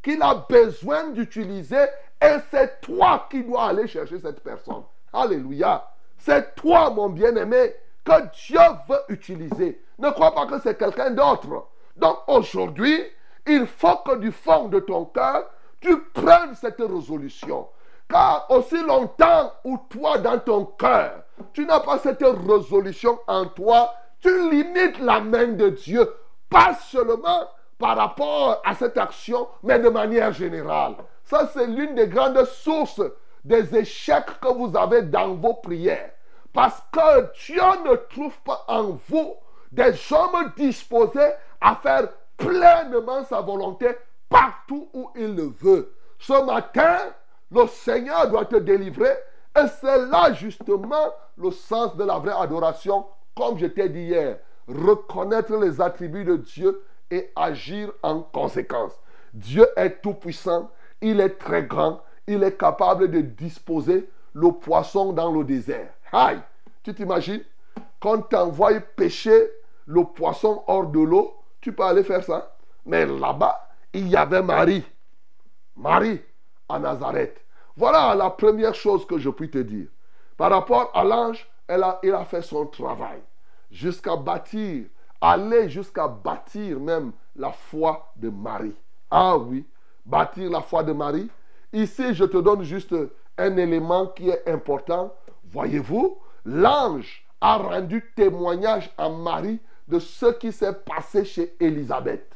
qu'il a besoin d'utiliser et c'est toi qui dois aller chercher cette personne. Alléluia. C'est toi, mon bien-aimé, que Dieu veut utiliser. Ne crois pas que c'est quelqu'un d'autre. Donc aujourd'hui, il faut que du fond de ton cœur, tu prennes cette résolution. Car aussi longtemps où toi, dans ton cœur, tu n'as pas cette résolution en toi, tu limites la main de Dieu, pas seulement par rapport à cette action, mais de manière générale. Ça, c'est l'une des grandes sources des échecs que vous avez dans vos prières. Parce que Dieu ne trouve pas en vous des hommes disposés à faire pleinement sa volonté partout où il le veut. Ce matin, le Seigneur doit te délivrer et c'est là justement le sens de la vraie adoration, comme je t'ai dit hier. Reconnaître les attributs de Dieu et agir en conséquence. Dieu est tout-puissant, il est très grand, il est capable de disposer le poisson dans le désert. Aïe, tu t'imagines? Quand t'envoies pêcher le poisson hors de l'eau, tu peux aller faire ça. Mais là-bas, il y avait Marie. Marie à Nazareth. Voilà la première chose que je puis te dire. Par rapport à l'ange, il a fait son travail. Jusqu'à bâtir, aller jusqu'à bâtir même la foi de Marie. Ah oui, bâtir la foi de Marie. Ici, je te donne juste un élément qui est important. Voyez-vous, l'ange a rendu témoignage à Marie de ce qui s'est passé chez Élisabeth.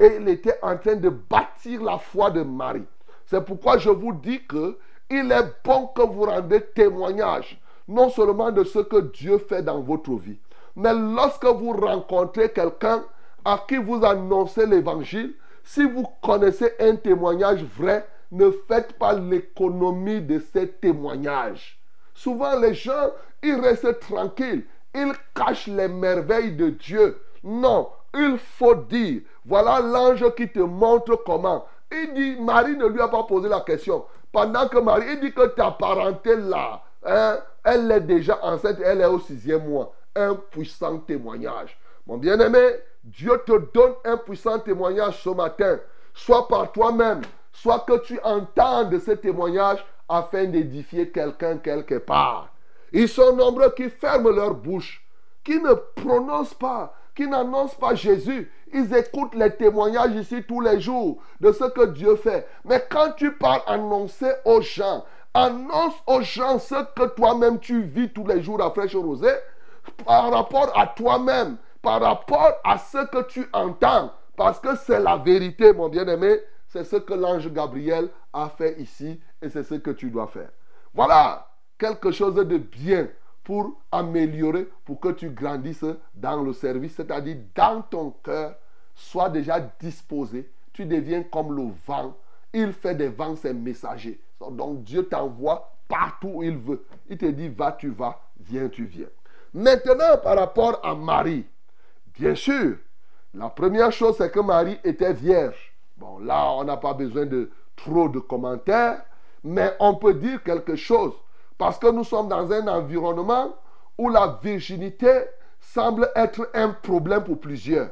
Et il était en train de bâtir la foi de Marie. C'est pourquoi je vous dis que il est bon que vous rendez témoignage, non seulement de ce que Dieu fait dans votre vie, mais lorsque vous rencontrez quelqu'un à qui vous annoncez l'évangile, si vous connaissez un témoignage vrai, ne faites pas l'économie de ces témoignages. Souvent, les gens, ils restent tranquilles. Ils cachent les merveilles de Dieu. Non, il faut dire, voilà l'ange qui te montre comment. Il dit, Marie ne lui a pas posé la question. Pendant que Marie, dit que ta parenté là, hein, elle est déjà enceinte, elle est au sixième mois. Un puissant témoignage. Mon bien-aimé, Dieu te donne un puissant témoignage ce matin, soit par toi-même, soit que tu entendes ce témoignage afin d'édifier quelqu'un quelque part. Ils sont nombreux qui ferment leur bouche, qui ne prononcent pas, qui n'annoncent pas Jésus. Ils écoutent les témoignages ici tous les jours de ce que Dieu fait. Mais quand tu parles annoncer aux gens, annonce aux gens ce que toi-même tu vis tous les jours à Fraîche Rosée par rapport à toi-même, par rapport à ce que tu entends. Parce que c'est la vérité, mon bien-aimé. C'est ce que l'ange Gabriel a fait ici et c'est ce que tu dois faire. Voilà quelque chose de bien pour améliorer, pour que tu grandisses dans le service, c'est-à-dire dans ton cœur, sois déjà disposé. Tu deviens comme le vent. Il fait des vents ses messagers. Donc Dieu t'envoie partout où il veut. Il te dit va, tu vas, viens, tu viens. Maintenant, par rapport à Marie, bien sûr, la première chose, c'est que Marie était vierge. Bon, là, on n'a pas besoin de trop de commentaires, mais on peut dire quelque chose. Parce que nous sommes dans un environnement où la virginité semble être un problème pour plusieurs.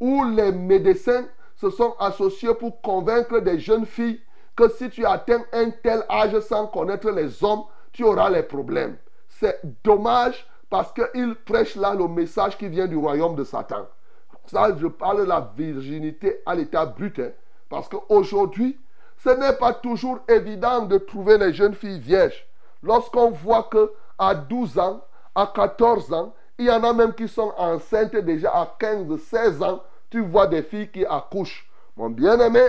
Où les médecins se sont associés pour convaincre des jeunes filles que si tu atteins un tel âge sans connaître les hommes, tu auras les problèmes. C'est dommage parce qu'ils prêchent là le message qui vient du royaume de Satan. Ça, je parle de la virginité à l'état brut. Hein. Parce qu'aujourd'hui, ce n'est pas toujours évident de trouver les jeunes filles vierges. Lorsqu'on voit que à 12 ans, à 14 ans, il y en a même qui sont enceintes déjà à 15, 16 ans, tu vois des filles qui accouchent. Mon bien-aimé,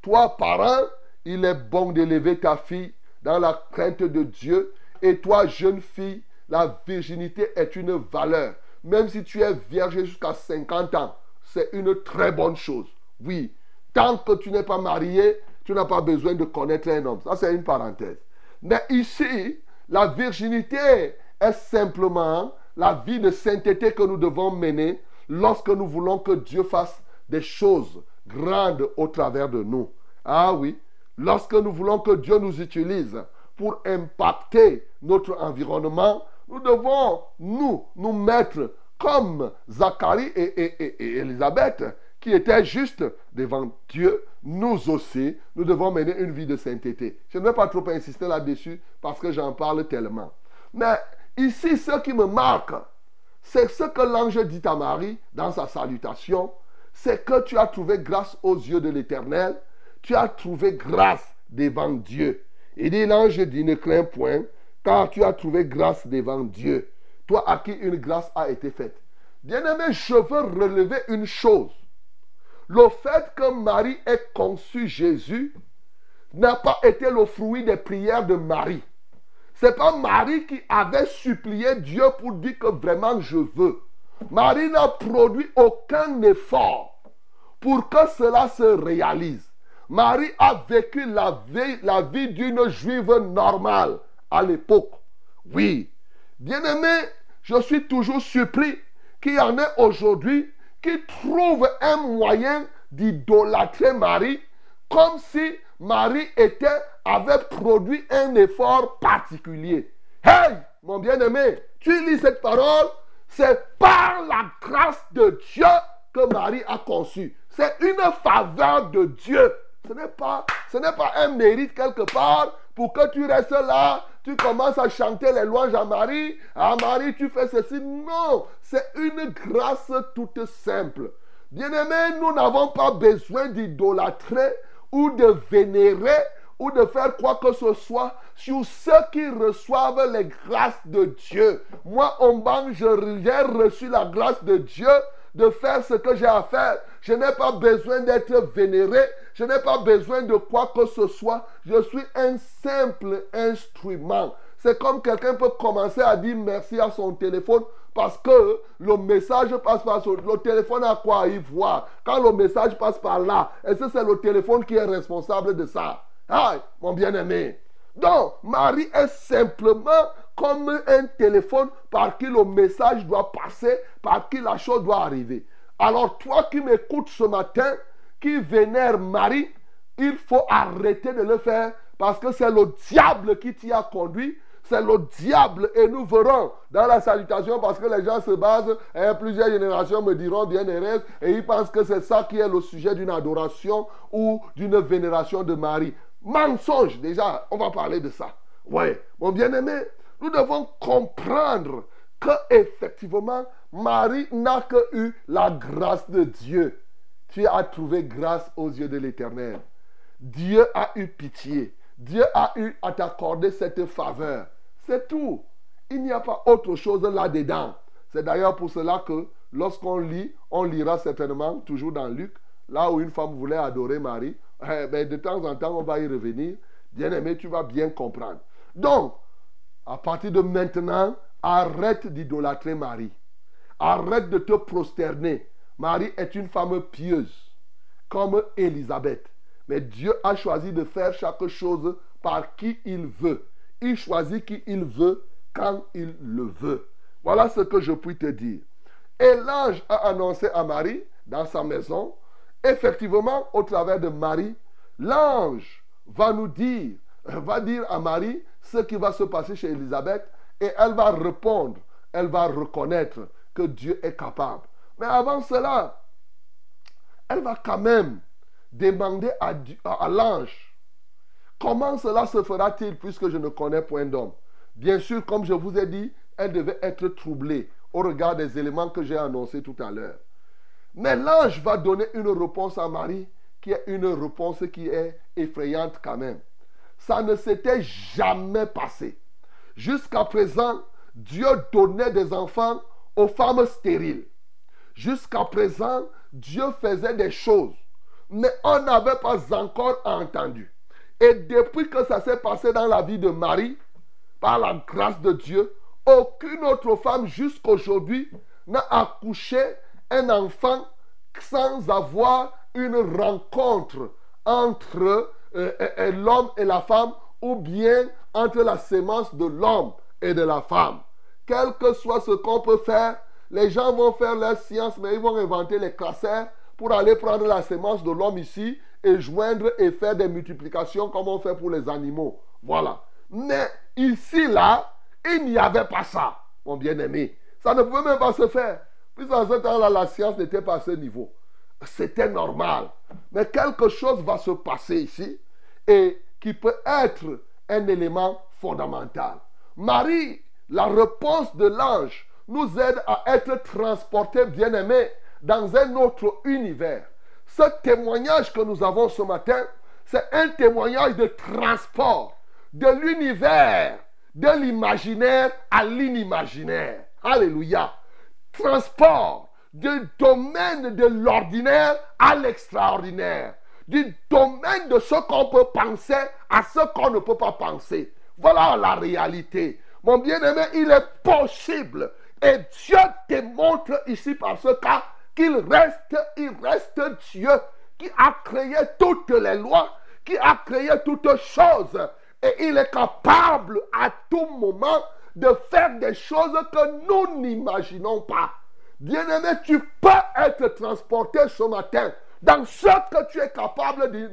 toi, parent, il est bon d'élever ta fille dans la crainte de Dieu. Et toi, jeune fille, la virginité est une valeur. Même si tu es vierge jusqu'à 50 ans, c'est une très bonne chose. Oui, tant que tu n'es pas marié, tu n'as pas besoin de connaître un homme. Ça, c'est une parenthèse. Mais ici, la virginité est simplement la vie de sainteté que nous devons mener lorsque nous voulons que Dieu fasse des choses grandes au travers de nous. Ah oui, lorsque nous voulons que Dieu nous utilise pour impacter notre environnement, nous devons, nous, nous mettre comme Zacharie et, et, Élisabeth, qui étaient juste devant Dieu, nous aussi, nous devons mener une vie de sainteté. Je ne vais pas trop insister là-dessus parce que j'en parle tellement. Mais ici, ce qui me marque, c'est ce que l'ange dit à Marie dans sa salutation, c'est que tu as trouvé grâce aux yeux de l'Éternel, tu as trouvé grâce devant Dieu. Il dit, l'ange dit, ne crains point, car tu as trouvé grâce devant Dieu, toi à qui une grâce a été faite. Bien-aimé, je veux relever une chose. Le fait que Marie ait conçu Jésus n'a pas été le fruit des prières de Marie. Ce n'est pas Marie qui avait supplié Dieu pour dire que vraiment je veux. Marie n'a produit aucun effort pour que cela se réalise. Marie a vécu la vie, la vie d'une juive normale à l'époque. Oui. Bien-aimé, je suis toujours surpris qu'il y en ait aujourd'hui qui trouvent un moyen d'idolâtrer Marie comme si Marie était, avait produit un effort particulier. Hey, mon bien-aimé, tu lis cette parole, c'est par la grâce de Dieu que Marie a conçu. C'est une faveur de Dieu. Ce n'est pas, ce n'est pas un mérite quelque part pour que tu restes là, tu commences à chanter les louanges à Marie. À Marie, tu fais ceci. Non, c'est une grâce toute simple. Bien-aimés, nous n'avons pas besoin d'idolâtrer ou de vénérer ou de faire quoi que ce soit sur ceux qui reçoivent les grâces de Dieu. Moi, en banque, j'ai reçu la grâce de Dieu de faire ce que j'ai à faire. Je n'ai pas besoin d'être vénéré. Je n'ai pas besoin de quoi que ce soit. Je suis un simple instrument. C'est comme quelqu'un peut commencer à dire merci à son téléphone parce que le message passe par son... Le téléphone a quoi à y voir? Quand le message passe par là, est-ce que c'est le téléphone qui est responsable de ça? Aïe, mon bien-aimé. Donc, Marie est simplement comme un téléphone par qui le message doit passer, par qui la chose doit arriver. Alors, toi qui m'écoutes ce matin, qui vénère Marie, il faut arrêter de le faire parce que c'est le diable qui t'y a conduit. C'est le diable et nous verrons dans la salutation parce que les gens se basent, et plusieurs générations me diront bien heureuses et ils pensent que c'est ça qui est le sujet d'une adoration ou d'une vénération de Marie. Mensonge, déjà, on va parler de ça. Oui, mon bien-aimé, nous devons comprendre que effectivement, Marie n'a que eu la grâce de Dieu. Tu as trouvé grâce aux yeux de l'Éternel. Dieu a eu pitié. Dieu a eu à t'accorder cette faveur. C'est tout. Il n'y a pas autre chose là-dedans. C'est d'ailleurs pour cela que lorsqu'on lit, on lira certainement, toujours dans Luc, là où une femme voulait adorer Marie, eh ben, de temps en temps, on va y revenir. Bien-aimé, tu vas bien comprendre. Donc, à partir de maintenant, arrête d'idolâtrer Marie. Arrête de te prosterner. Marie est une femme pieuse, comme Élisabeth. Mais Dieu a choisi de faire chaque chose par qui il veut. Il choisit qui il veut quand il le veut. Voilà ce que je puis te dire. Et l'ange a annoncé à Marie, dans sa maison, effectivement, au travers de Marie, l'ange va nous dire, va dire à Marie ce qui va se passer chez Élisabeth et elle va répondre, elle va reconnaître que Dieu est capable. Mais avant cela, elle va quand même demander à, à, l'ange, comment cela se fera-t-il puisque je ne connais point d'homme? Bien sûr, comme je vous ai dit, elle devait être troublée au regard des éléments que j'ai annoncés tout à l'heure. Mais l'ange va donner une réponse à Marie qui est une réponse qui est effrayante quand même. Ça ne s'était jamais passé. Jusqu'à présent, Dieu donnait des enfants aux femmes stériles. Jusqu'à présent, Dieu faisait des choses, mais on n'avait pas encore entendu. Et depuis que ça s'est passé dans la vie de Marie, par la grâce de Dieu, aucune autre femme jusqu'aujourd'hui n'a accouché un enfant sans avoir une rencontre entre euh, euh, l'homme et la femme ou bien entre la sémence de l'homme et de la femme. Quel que soit ce qu'on peut faire, les gens vont faire leur science, mais ils vont inventer les classeurs pour aller prendre la sémence de l'homme ici et joindre et faire des multiplications comme on fait pour les animaux. Voilà. Mais ici, là, il n'y avait pas ça, mon bien-aimé. Ça ne pouvait même pas se faire. Puisque en ce temps-là, la science n'était pas à ce niveau. C'était normal. Mais quelque chose va se passer ici et qui peut être un élément fondamental. Marie, la réponse de l'ange nous aide à être transportés, bien-aimés, dans un autre univers. Ce témoignage que nous avons ce matin, c'est un témoignage de transport de l'univers, de l'imaginaire à l'inimaginaire. Alléluia. Transport du domaine de l'ordinaire à l'extraordinaire. Du domaine de ce qu'on peut penser à ce qu'on ne peut pas penser. Voilà la réalité. Mon bien-aimé, il est possible. Et Dieu démontre ici par ce cas qu'il reste, il reste Dieu qui a créé toutes les lois, qui a créé toutes choses. Et il est capable à tout moment de faire des choses que nous n'imaginons pas. Bien-aimé, tu peux être transporté ce matin dans ce que tu es capable de,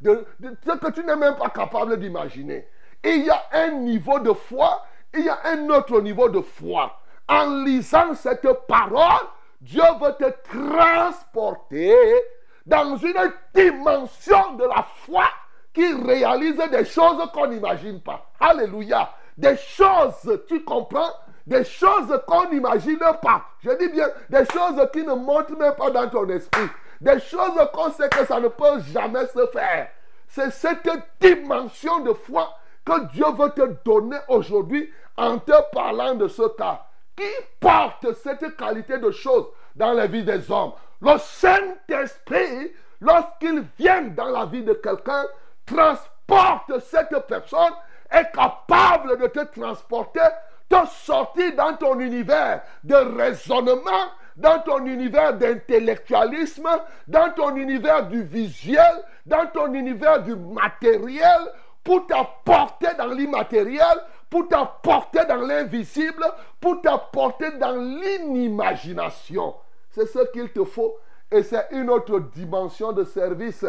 de, ce que tu n'es même pas capable d'imaginer. Il y a un niveau de foi, il y a un autre niveau de foi. En lisant cette parole, Dieu veut te transporter dans une dimension de la foi qui réalise des choses qu'on n'imagine pas. Alléluia. Des choses, tu comprends? Des choses qu'on n'imagine pas. Je dis bien, des choses qui ne montent même pas dans ton esprit. Des choses qu'on sait que ça ne peut jamais se faire. C'est cette dimension de foi que Dieu veut te donner aujourd'hui en te parlant de ce cas. Qui porte cette qualité de choses dans la vie des hommes. Le Saint-Esprit, lorsqu'il vient dans la vie de quelqu'un, transporte cette personne, est capable de te transporter, te sortir dans ton univers de raisonnement, dans ton univers d'intellectualisme, dans ton univers du visuel, dans ton univers du matériel, pour t'apporter dans l'immatériel, pour t'apporter dans l'invisible, pour t'apporter dans l'inimagination. C'est ce qu'il te faut. Et c'est une autre dimension de service.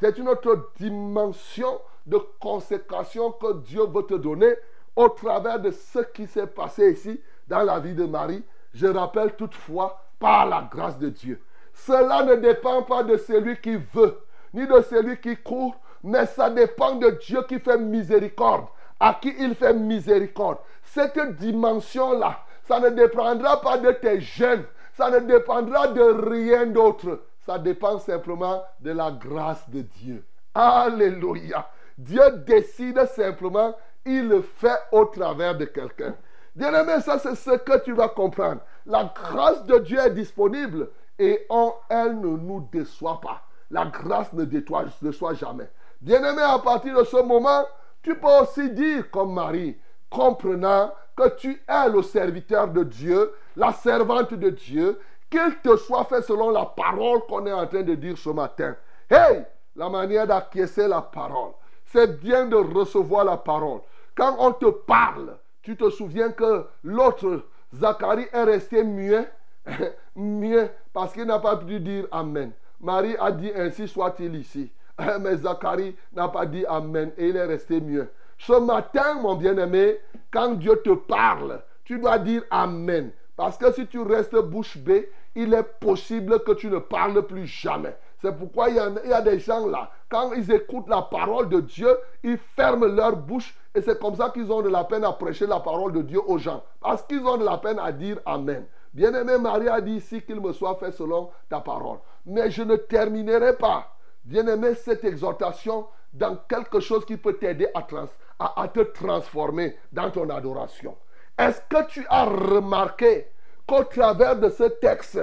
C'est une autre dimension de consécration que Dieu veut te donner au travers de ce qui s'est passé ici dans la vie de Marie. Je rappelle toutefois, par la grâce de Dieu. Cela ne dépend pas de celui qui veut, ni de celui qui court, mais ça dépend de Dieu qui fait miséricorde, à qui il fait miséricorde. Cette dimension-là, ça ne dépendra pas de tes gènes, ça ne dépendra de rien d'autre. Ça dépend simplement de la grâce de Dieu. Alléluia. Dieu décide simplement, il le fait au travers de quelqu'un. Bien-aimé, ça c'est ce que tu vas comprendre. La grâce de Dieu est disponible et en elle ne nous déçoit pas. La grâce ne déçoit jamais. Bien-aimé, à partir de ce moment, tu peux aussi dire comme Marie, comprenant que tu es le serviteur de Dieu, la servante de Dieu, qu'il te soit fait selon la parole qu'on est en train de dire ce matin. Hey, la manière d'acquiescer la parole. C'est bien de recevoir la parole. Quand on te parle, tu te souviens que l'autre, Zacharie, est resté muet. (laughs) mieux parce qu'il n'a pas pu dire Amen. Marie a dit ainsi soit-il ici. Mais Zacharie n'a pas dit Amen et il est resté mieux. Ce matin, mon bien-aimé, quand Dieu te parle, tu dois dire Amen. Parce que si tu restes bouche bée, il est possible que tu ne parles plus jamais. C'est pourquoi il y, a, il y, a, des gens là, quand ils écoutent la parole de Dieu, ils ferment leur bouche et c'est comme ça qu'ils ont de la peine à prêcher la parole de Dieu aux gens. Parce qu'ils ont de la peine à dire Amen. Bien-aimé, Marie a dit ici qu'il me soit fait selon ta parole. Mais je ne terminerai pas bien-aimé, cette exhortation dans quelque chose qui peut t'aider à, à, te transformer dans ton adoration. Est-ce que tu as remarqué qu'au travers de ce texte,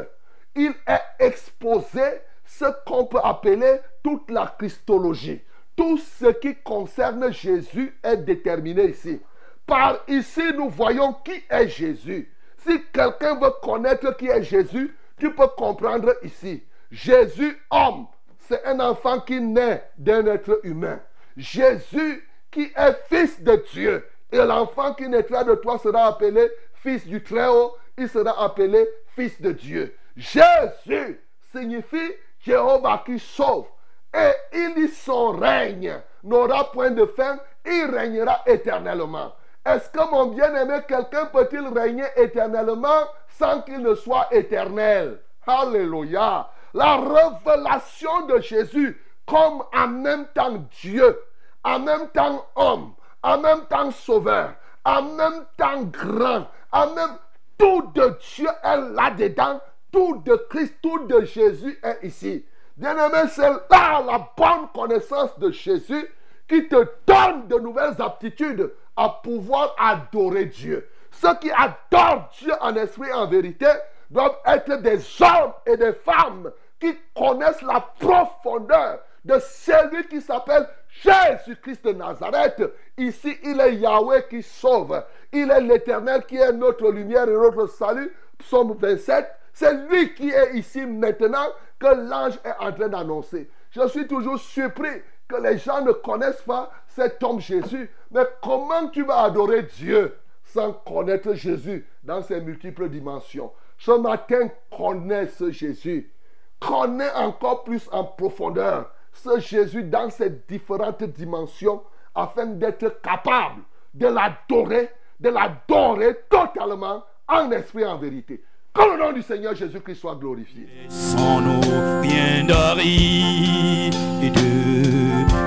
il est exposé ce qu'on peut appeler toute la Christologie? Tout ce qui concerne Jésus est déterminé ici. Par ici, nous voyons qui est Jésus. Si quelqu'un veut connaître qui est Jésus, tu peux comprendre ici. Jésus, homme, c'est un enfant qui naît d'un être humain. Jésus qui est fils de Dieu. Et l'enfant qui naîtra de toi sera appelé fils du Très-Haut. Il sera appelé fils de Dieu. Jésus signifie Jéhovah qui sauve. Et il dit son règne n'aura point de fin. Il régnera éternellement. Est-ce que mon bien-aimé, quelqu'un peut-il régner éternellement sans qu'il ne soit éternel? Alléluia la révélation de Jésus comme en même temps Dieu, en même temps homme, en même temps sauveur, en même temps grand, en même tout de Dieu est là-dedans, tout de Christ, tout de Jésus est ici. Bien-aimé, c'est là la bonne connaissance de Jésus qui te donne de nouvelles aptitudes à pouvoir adorer Dieu. Ceux qui adorent Dieu en esprit et en vérité doivent être des hommes et des femmes qui connaissent la profondeur de celui qui s'appelle Jésus-Christ de Nazareth. Ici, il est Yahweh qui sauve. Il est l'Éternel qui est notre lumière et notre salut. Psaume 27. C'est lui qui est ici maintenant que l'ange est en train d'annoncer. Je suis toujours surpris que les gens ne connaissent pas cet homme Jésus. Mais comment tu vas adorer Dieu sans connaître Jésus dans ses multiples dimensions? Ce matin, connais ce Jésus. Connais encore plus en profondeur ce Jésus dans ses différentes dimensions afin d'être capable de l'adorer, de l'adorer totalement en esprit et en vérité. Que le nom du Seigneur Jésus-Christ soit glorifié. Sans de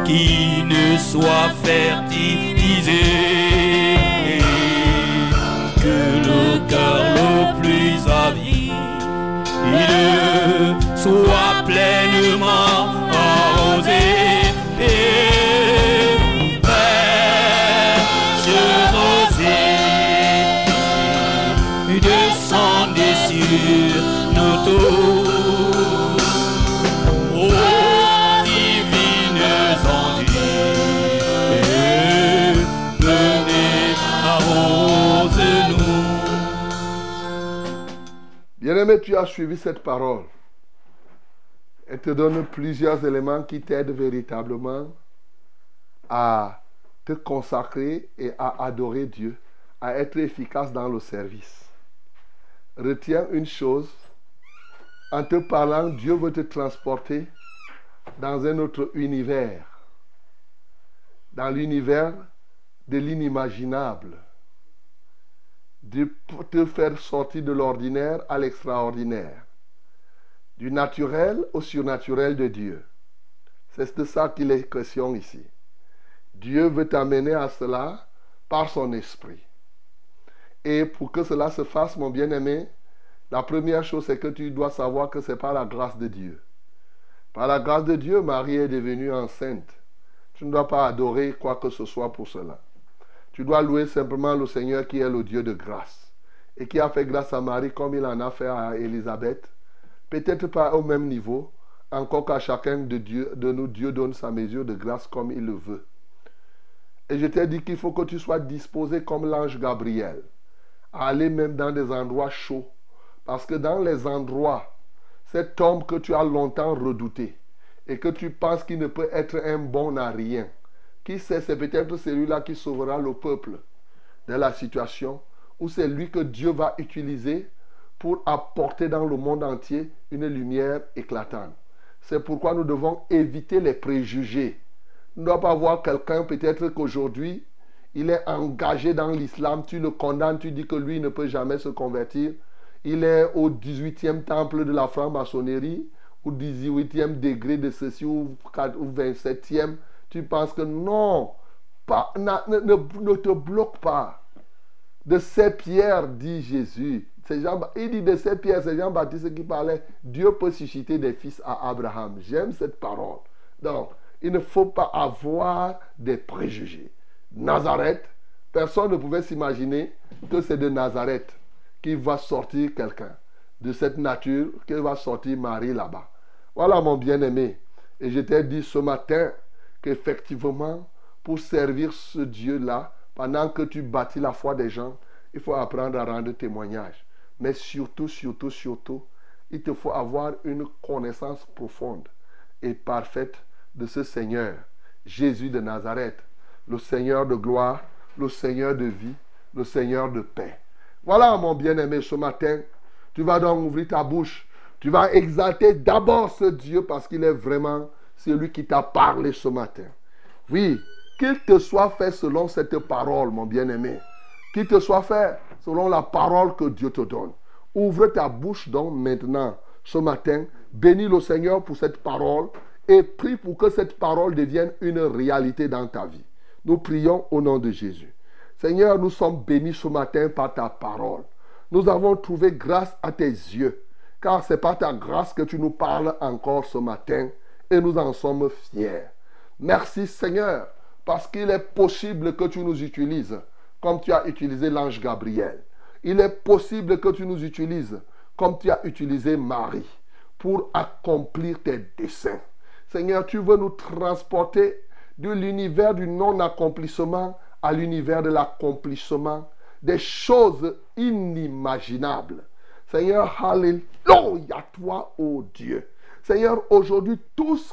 qui ne soit fertilisé, soit pleinement arrosée. Et rosée descendez sur nos tours. Bien-aimé, tu as suivi cette parole. Elle te donne plusieurs éléments qui t'aident véritablement à te consacrer et à adorer Dieu, à être efficace dans le service. Retiens une chose, en te parlant, Dieu veut te transporter dans un autre univers, dans l'univers de l'inimaginable, de te faire sortir de l'ordinaire à l'extraordinaire, du naturel au surnaturel de Dieu. C'est de ça qu'il est question ici. Dieu veut t'amener à cela par son esprit. Et pour que cela se fasse, mon bien-aimé, la première chose, c'est que tu dois savoir que c'est par la grâce de Dieu. Par la grâce de Dieu, Marie est devenue enceinte. Tu ne dois pas adorer quoi que ce soit pour cela. Tu dois louer simplement le Seigneur qui est le Dieu de grâce et qui a fait grâce à Marie comme il en a fait à Élisabeth. Peut-être pas au même niveau, encore qu'à chacun de, nous, Dieu donne sa mesure de grâce comme il le veut. Et je t'ai dit qu'il faut que tu sois disposé comme l'ange Gabriel, à aller même dans des endroits chauds. Parce que dans les endroits, cet homme que tu as longtemps redouté et que tu penses qu'il ne peut être un bon à rien, qui sait, c'est peut-être celui-là qui sauvera le peuple de la situation, ou c'est lui que Dieu va utiliser pour apporter dans le monde entier une lumière éclatante. C'est pourquoi nous devons éviter les préjugés. Nous ne doit pas voir quelqu'un, peut-être qu'aujourd'hui, il est engagé dans l'islam, tu le condamnes, tu dis que lui ne peut jamais se convertir. Il est au 18e temple de la franc-maçonnerie, au 18e degré de ceci, ou au 27e. Tu penses que non, ne te bloque pas. De ces pierres, dit Jésus. Il dit de ces pierres, c'est Jean-Baptiste qui parlait. Dieu peut susciter des fils à Abraham. J'aime cette parole. Donc, il ne faut pas avoir des préjugés. Nazareth, personne ne pouvait s'imaginer que c'est de Nazareth qui va sortir quelqu'un. De cette nature, que va sortir Marie là-bas. Voilà mon bien-aimé. Et je t'ai dit ce matin qu'effectivement, pour servir ce Dieu-là, pendant que tu bâtis la foi des gens, il faut apprendre à rendre témoignage. Mais surtout, surtout, surtout, il te faut avoir une connaissance profonde et parfaite de ce Seigneur, Jésus de Nazareth, le Seigneur de gloire, le Seigneur de vie, le Seigneur de paix. Voilà, mon bien-aimé, ce matin, tu vas donc ouvrir ta bouche. Tu vas exalter d'abord ce Dieu parce qu'il est vraiment celui qui t'a parlé ce matin. Oui, qu'il te soit fait selon cette parole, mon bien-aimé. Qu'il te soit fait selon la parole que Dieu te donne. Ouvre ta bouche donc maintenant, ce matin. Bénis le Seigneur pour cette parole et prie pour que cette parole devienne une réalité dans ta vie. Nous prions au nom de Jésus. Seigneur, nous sommes bénis ce matin par ta parole. Nous avons trouvé grâce à tes yeux, car c'est par ta grâce que tu nous parles encore ce matin et nous en sommes fiers. Merci Seigneur, parce qu'il est possible que tu nous utilises comme tu as utilisé l'ange Gabriel. Il est possible que tu nous utilises comme tu as utilisé Marie pour accomplir tes desseins. Seigneur, tu veux nous transporter de l'univers du non-accomplissement à l'univers de l'accomplissement des choses inimaginables. Seigneur, Alléluia, toi, ô Dieu. Seigneur, aujourd'hui, tout ce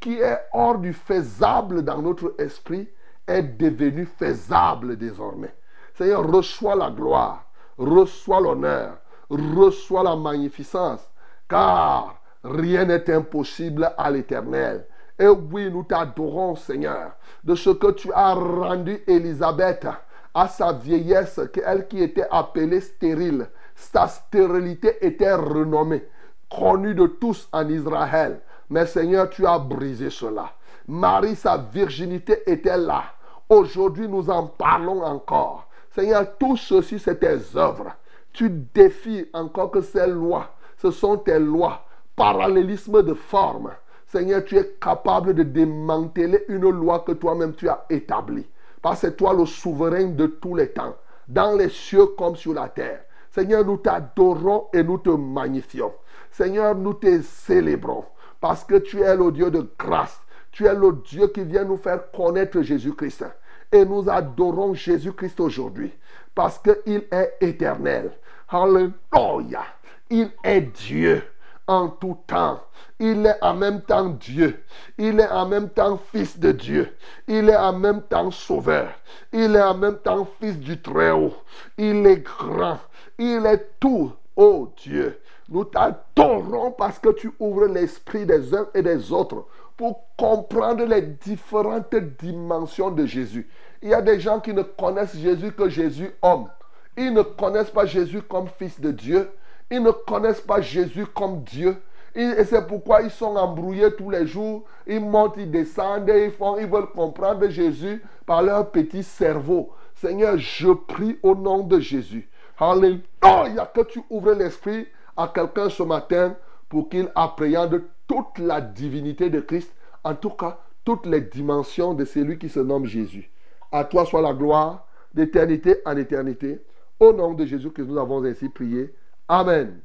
qui est hors du faisable dans notre esprit est devenu faisable désormais. Seigneur, reçois la gloire, reçois l'honneur, reçois la magnificence, car rien n'est impossible à l'éternel. Et oui, nous t'adorons, Seigneur, de ce que tu as rendu Élisabeth à sa vieillesse, elle qui était appelée stérile. Sa stérilité était renommée, connue de tous en Israël. Mais Seigneur, tu as brisé cela. Marie, sa virginité était là. Aujourd'hui, nous en parlons encore. Seigneur, tout ceci, c'est tes œuvres. Tu défies encore que ces lois, ce sont tes lois. Parallélisme de forme. Seigneur, tu es capable de démanteler une loi que toi-même tu as établie. Parce que toi le souverain de tous les temps, dans les cieux comme sur la terre. Seigneur, nous t'adorons et nous te magnifions. Seigneur, nous te célébrons parce que tu es le Dieu de grâce. Tu es le Dieu qui vient nous faire connaître Jésus-Christ. Et nous adorons Jésus-Christ aujourd'hui parce qu'il est éternel. Alléluia. Il est Dieu en tout temps. Il est en même temps Dieu. Il est en même temps Fils de Dieu. Il est en même temps Sauveur. Il est en même temps Fils du Très-Haut. Il est grand. Il est tout, ô Dieu. Nous t'adorons parce que tu ouvres l'esprit des uns et des autres pour comprendre les différentes dimensions de Jésus. Il y a des gens qui ne connaissent Jésus que Jésus homme. Ils ne connaissent pas Jésus comme fils de Dieu. Ils ne connaissent pas Jésus comme Dieu. Et c'est pourquoi ils sont embrouillés tous les jours. Ils montent, ils descendent, ils, font, ils veulent comprendre Jésus par leur petit cerveau. Seigneur, je prie au nom de Jésus. Alléluia, que tu ouvres l'esprit à quelqu'un ce matin pour qu'il appréhende toute la divinité de Christ, en tout cas toutes les dimensions de celui qui se nomme Jésus. À toi soit la gloire d'éternité en éternité. Au nom de Jésus que nous avons ainsi prié. Amen.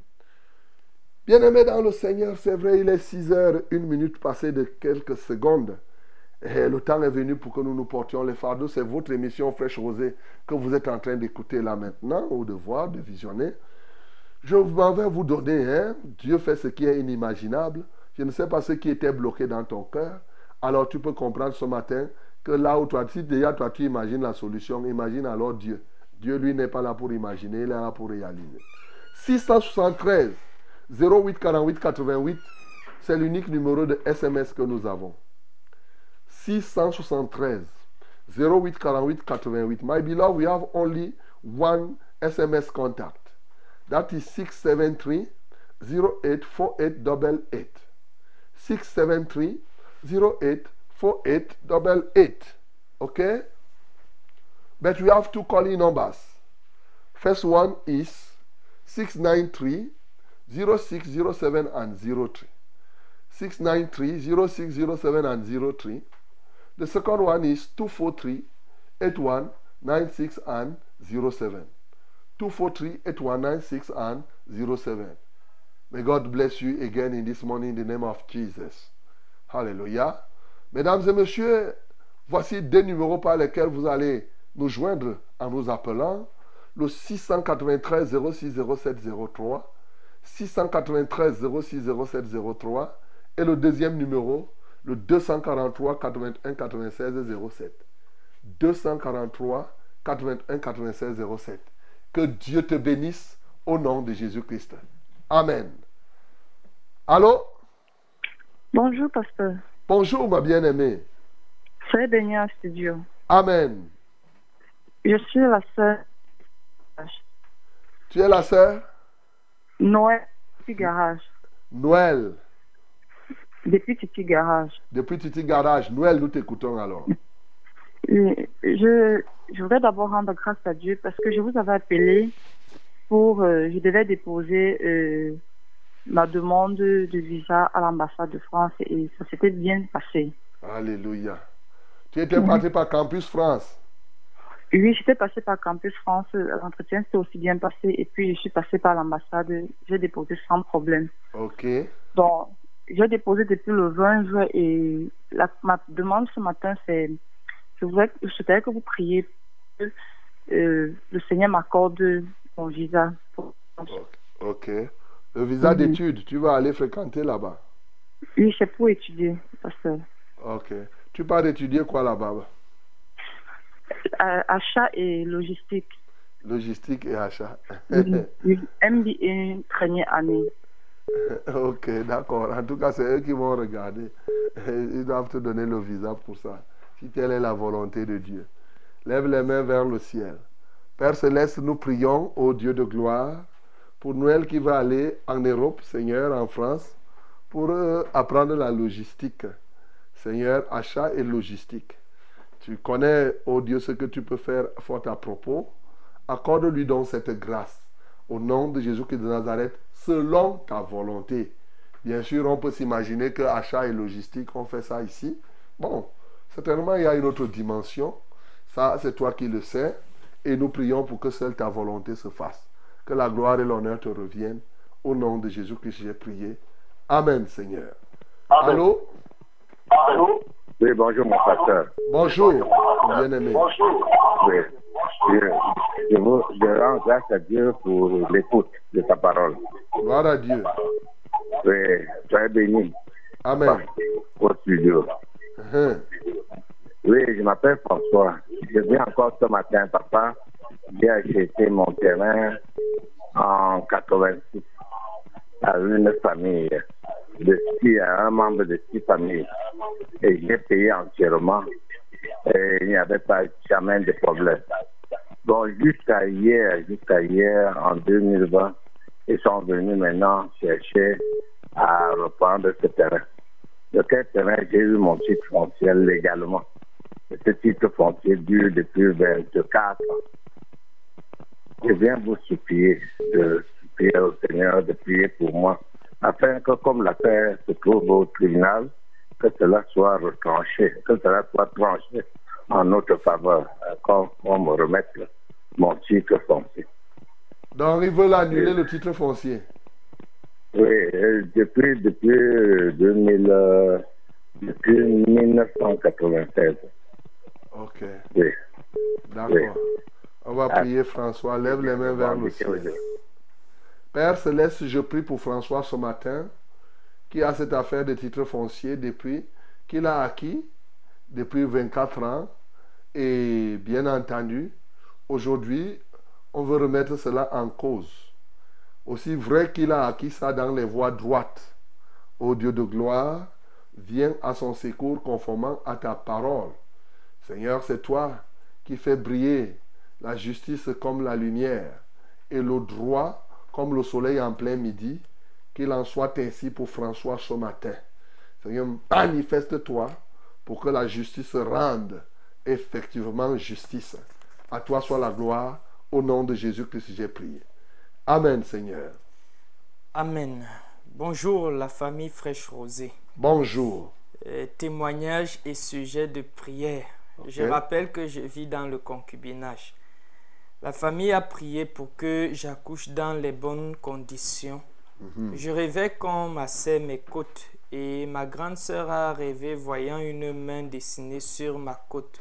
Bien-aimés dans le Seigneur, c'est vrai, il est 6 heures, une minute passée de quelques secondes. Et le temps est venu pour que nous nous portions les fardeaux. C'est votre émission Fraîche Rosée que vous êtes en train d'écouter là maintenant, ou de voir, de visionner. Je m'en vais vous donner, hein, Dieu fait ce qui est inimaginable. Je ne sais pas ce qui était bloqué dans ton cœur. Alors tu peux comprendre ce matin que là où toi, si déjà toi tu imagines la solution, imagine alors Dieu. Dieu, lui, n'est pas là pour imaginer, il est là pour réaliser. 673 08 48 88, c'est l'unique numéro de SMS que nous avons. 673 08 48 88. My beloved, we have only one SMS contact. That is 673 084888. 673 084888. Okay? But we have two calling numbers. First one is 693 0607 and 03. 693 0607 and 03. The second one is 243 81 96 and 07. 243 8196 and 07. May God bless you again in this morning in the name of Jesus. Hallelujah. Mesdames et messieurs, voici deux numéros par lesquels vous allez nous joindre en nous appelant. Le 693 06 07 03, 693 06 07 03 et le deuxième numéro, le 243 81 96 07. 243 81 96 07. Que Dieu te bénisse au nom de Jésus-Christ. Amen. Allô? Bonjour, pasteur. Bonjour, ma bien-aimée. C'est en studio. Amen. Je suis la sœur Tu es la sœur? Noël Titi Garage. Noël. Depuis Titi Garage. Depuis Titi Garage. Noël, nous t'écoutons alors. Je, je voudrais d'abord rendre grâce à Dieu parce que je vous avais appelé pour. euh, je devais déposer euh, ma demande de visa à l'ambassade de France et ça s'était bien passé. Alléluia. Tu étais parti par Campus France. Oui, j'étais passé par Campus France, l'entretien s'est aussi bien passé et puis je suis passé par l'ambassade, j'ai déposé sans problème. Ok. Donc, j'ai déposé depuis le 20 juin et la, ma demande ce matin, c'est je voudrais je souhaiterais que vous priez que euh, le Seigneur m'accorde mon visa. pour- Ok. Le visa Mhm. d'études, tu vas aller fréquenter là-bas. Oui, c'est pour étudier, parce que Ok. Tu pars étudier quoi là-bas? Euh, achat et logistique. Logistique et achat. (laughs) Oui, oui, MBA première année. ok, d'accord. En tout cas, c'est eux qui vont regarder. Ils doivent te donner le visa pour ça. Si telle est la volonté de Dieu. Lève les mains vers le ciel. Père Céleste, nous prions au Dieu de gloire pour Noël qui va aller en Europe, Seigneur, en France, pour euh, apprendre la logistique. Seigneur, achat et logistique. Tu connais, ô Dieu, ce que tu peux faire fort à propos. Accorde-lui donc cette grâce. Au nom de Jésus-Christ de Nazareth, selon ta volonté. Bien sûr, on peut s'imaginer que achat et logistique, on fait ça ici. Bon, certainement, il y a une autre dimension. Ça, c'est toi qui le sais. Et nous prions pour que seule ta volonté se fasse. Que la gloire et l'honneur te reviennent. Au nom de Jésus-Christ, j'ai prié. Amen, Seigneur. Allô? Oui, bonjour mon pasteur. Bonjour, bien-aimé. Oui. Je, je, vous, je rends grâce à Dieu pour l'écoute de ta parole. Gloire à Dieu. Oui, soyez béni Amen. au studio. Hein. Oui, je m'appelle François. Je viens encore ce matin, papa. J'ai acheté mon terrain en 86 à une famille de six, à un membre de six familles. Et j'ai payé entièrement. Et il n'y avait pas jamais de problème. Bon, jusqu'à hier, jusqu'à hier, en 2020, ils sont venus maintenant chercher à reprendre ce terrain. De quel terrain j'ai eu mon titre foncier légalement? Ce titre foncier dure depuis 24 ans. Je viens vous supplier de supplier au Seigneur de prier pour moi, afin que comme l'affaire se trouve au tribunal, que cela soit retranché, que cela soit tranché en notre faveur, euh, qu'on qu'on me remette mon titre foncier. Donc, ils veulent annuler le titre foncier. Oui, euh, depuis, depuis, euh, 2000, euh, depuis 1996. Ok, Oui. d'accord. On va prier François. Lève les mains vers le ciel. Père Céleste, je prie pour François ce matin, qui a cette affaire de titre foncier depuis qu'il a acquis depuis 24 ans. Et bien entendu, aujourd'hui, on veut remettre cela en cause. Aussi vrai qu'il a acquis ça dans les voies droites. Ô Dieu de gloire, viens à son secours conformément à ta parole. Seigneur, c'est toi qui fais briller la justice comme la lumière et le droit comme le soleil en plein midi. Qu'il en soit ainsi pour François ce matin. Seigneur, manifeste-toi pour que la justice rende effectivement justice. À toi soit la gloire. Au nom de Jésus-Christ, j'ai prié. Amen, Seigneur. Amen. Bonjour la famille Fraîche Rosée. Bonjour. Euh, témoignage et sujet de prière. Je rappelle que je vis dans le concubinage. La famille a prié pour que j'accouche dans les bonnes conditions. Je rêvais qu'on massait mes côtes et ma grande sœur a rêvé voyant une main dessinée sur ma côte.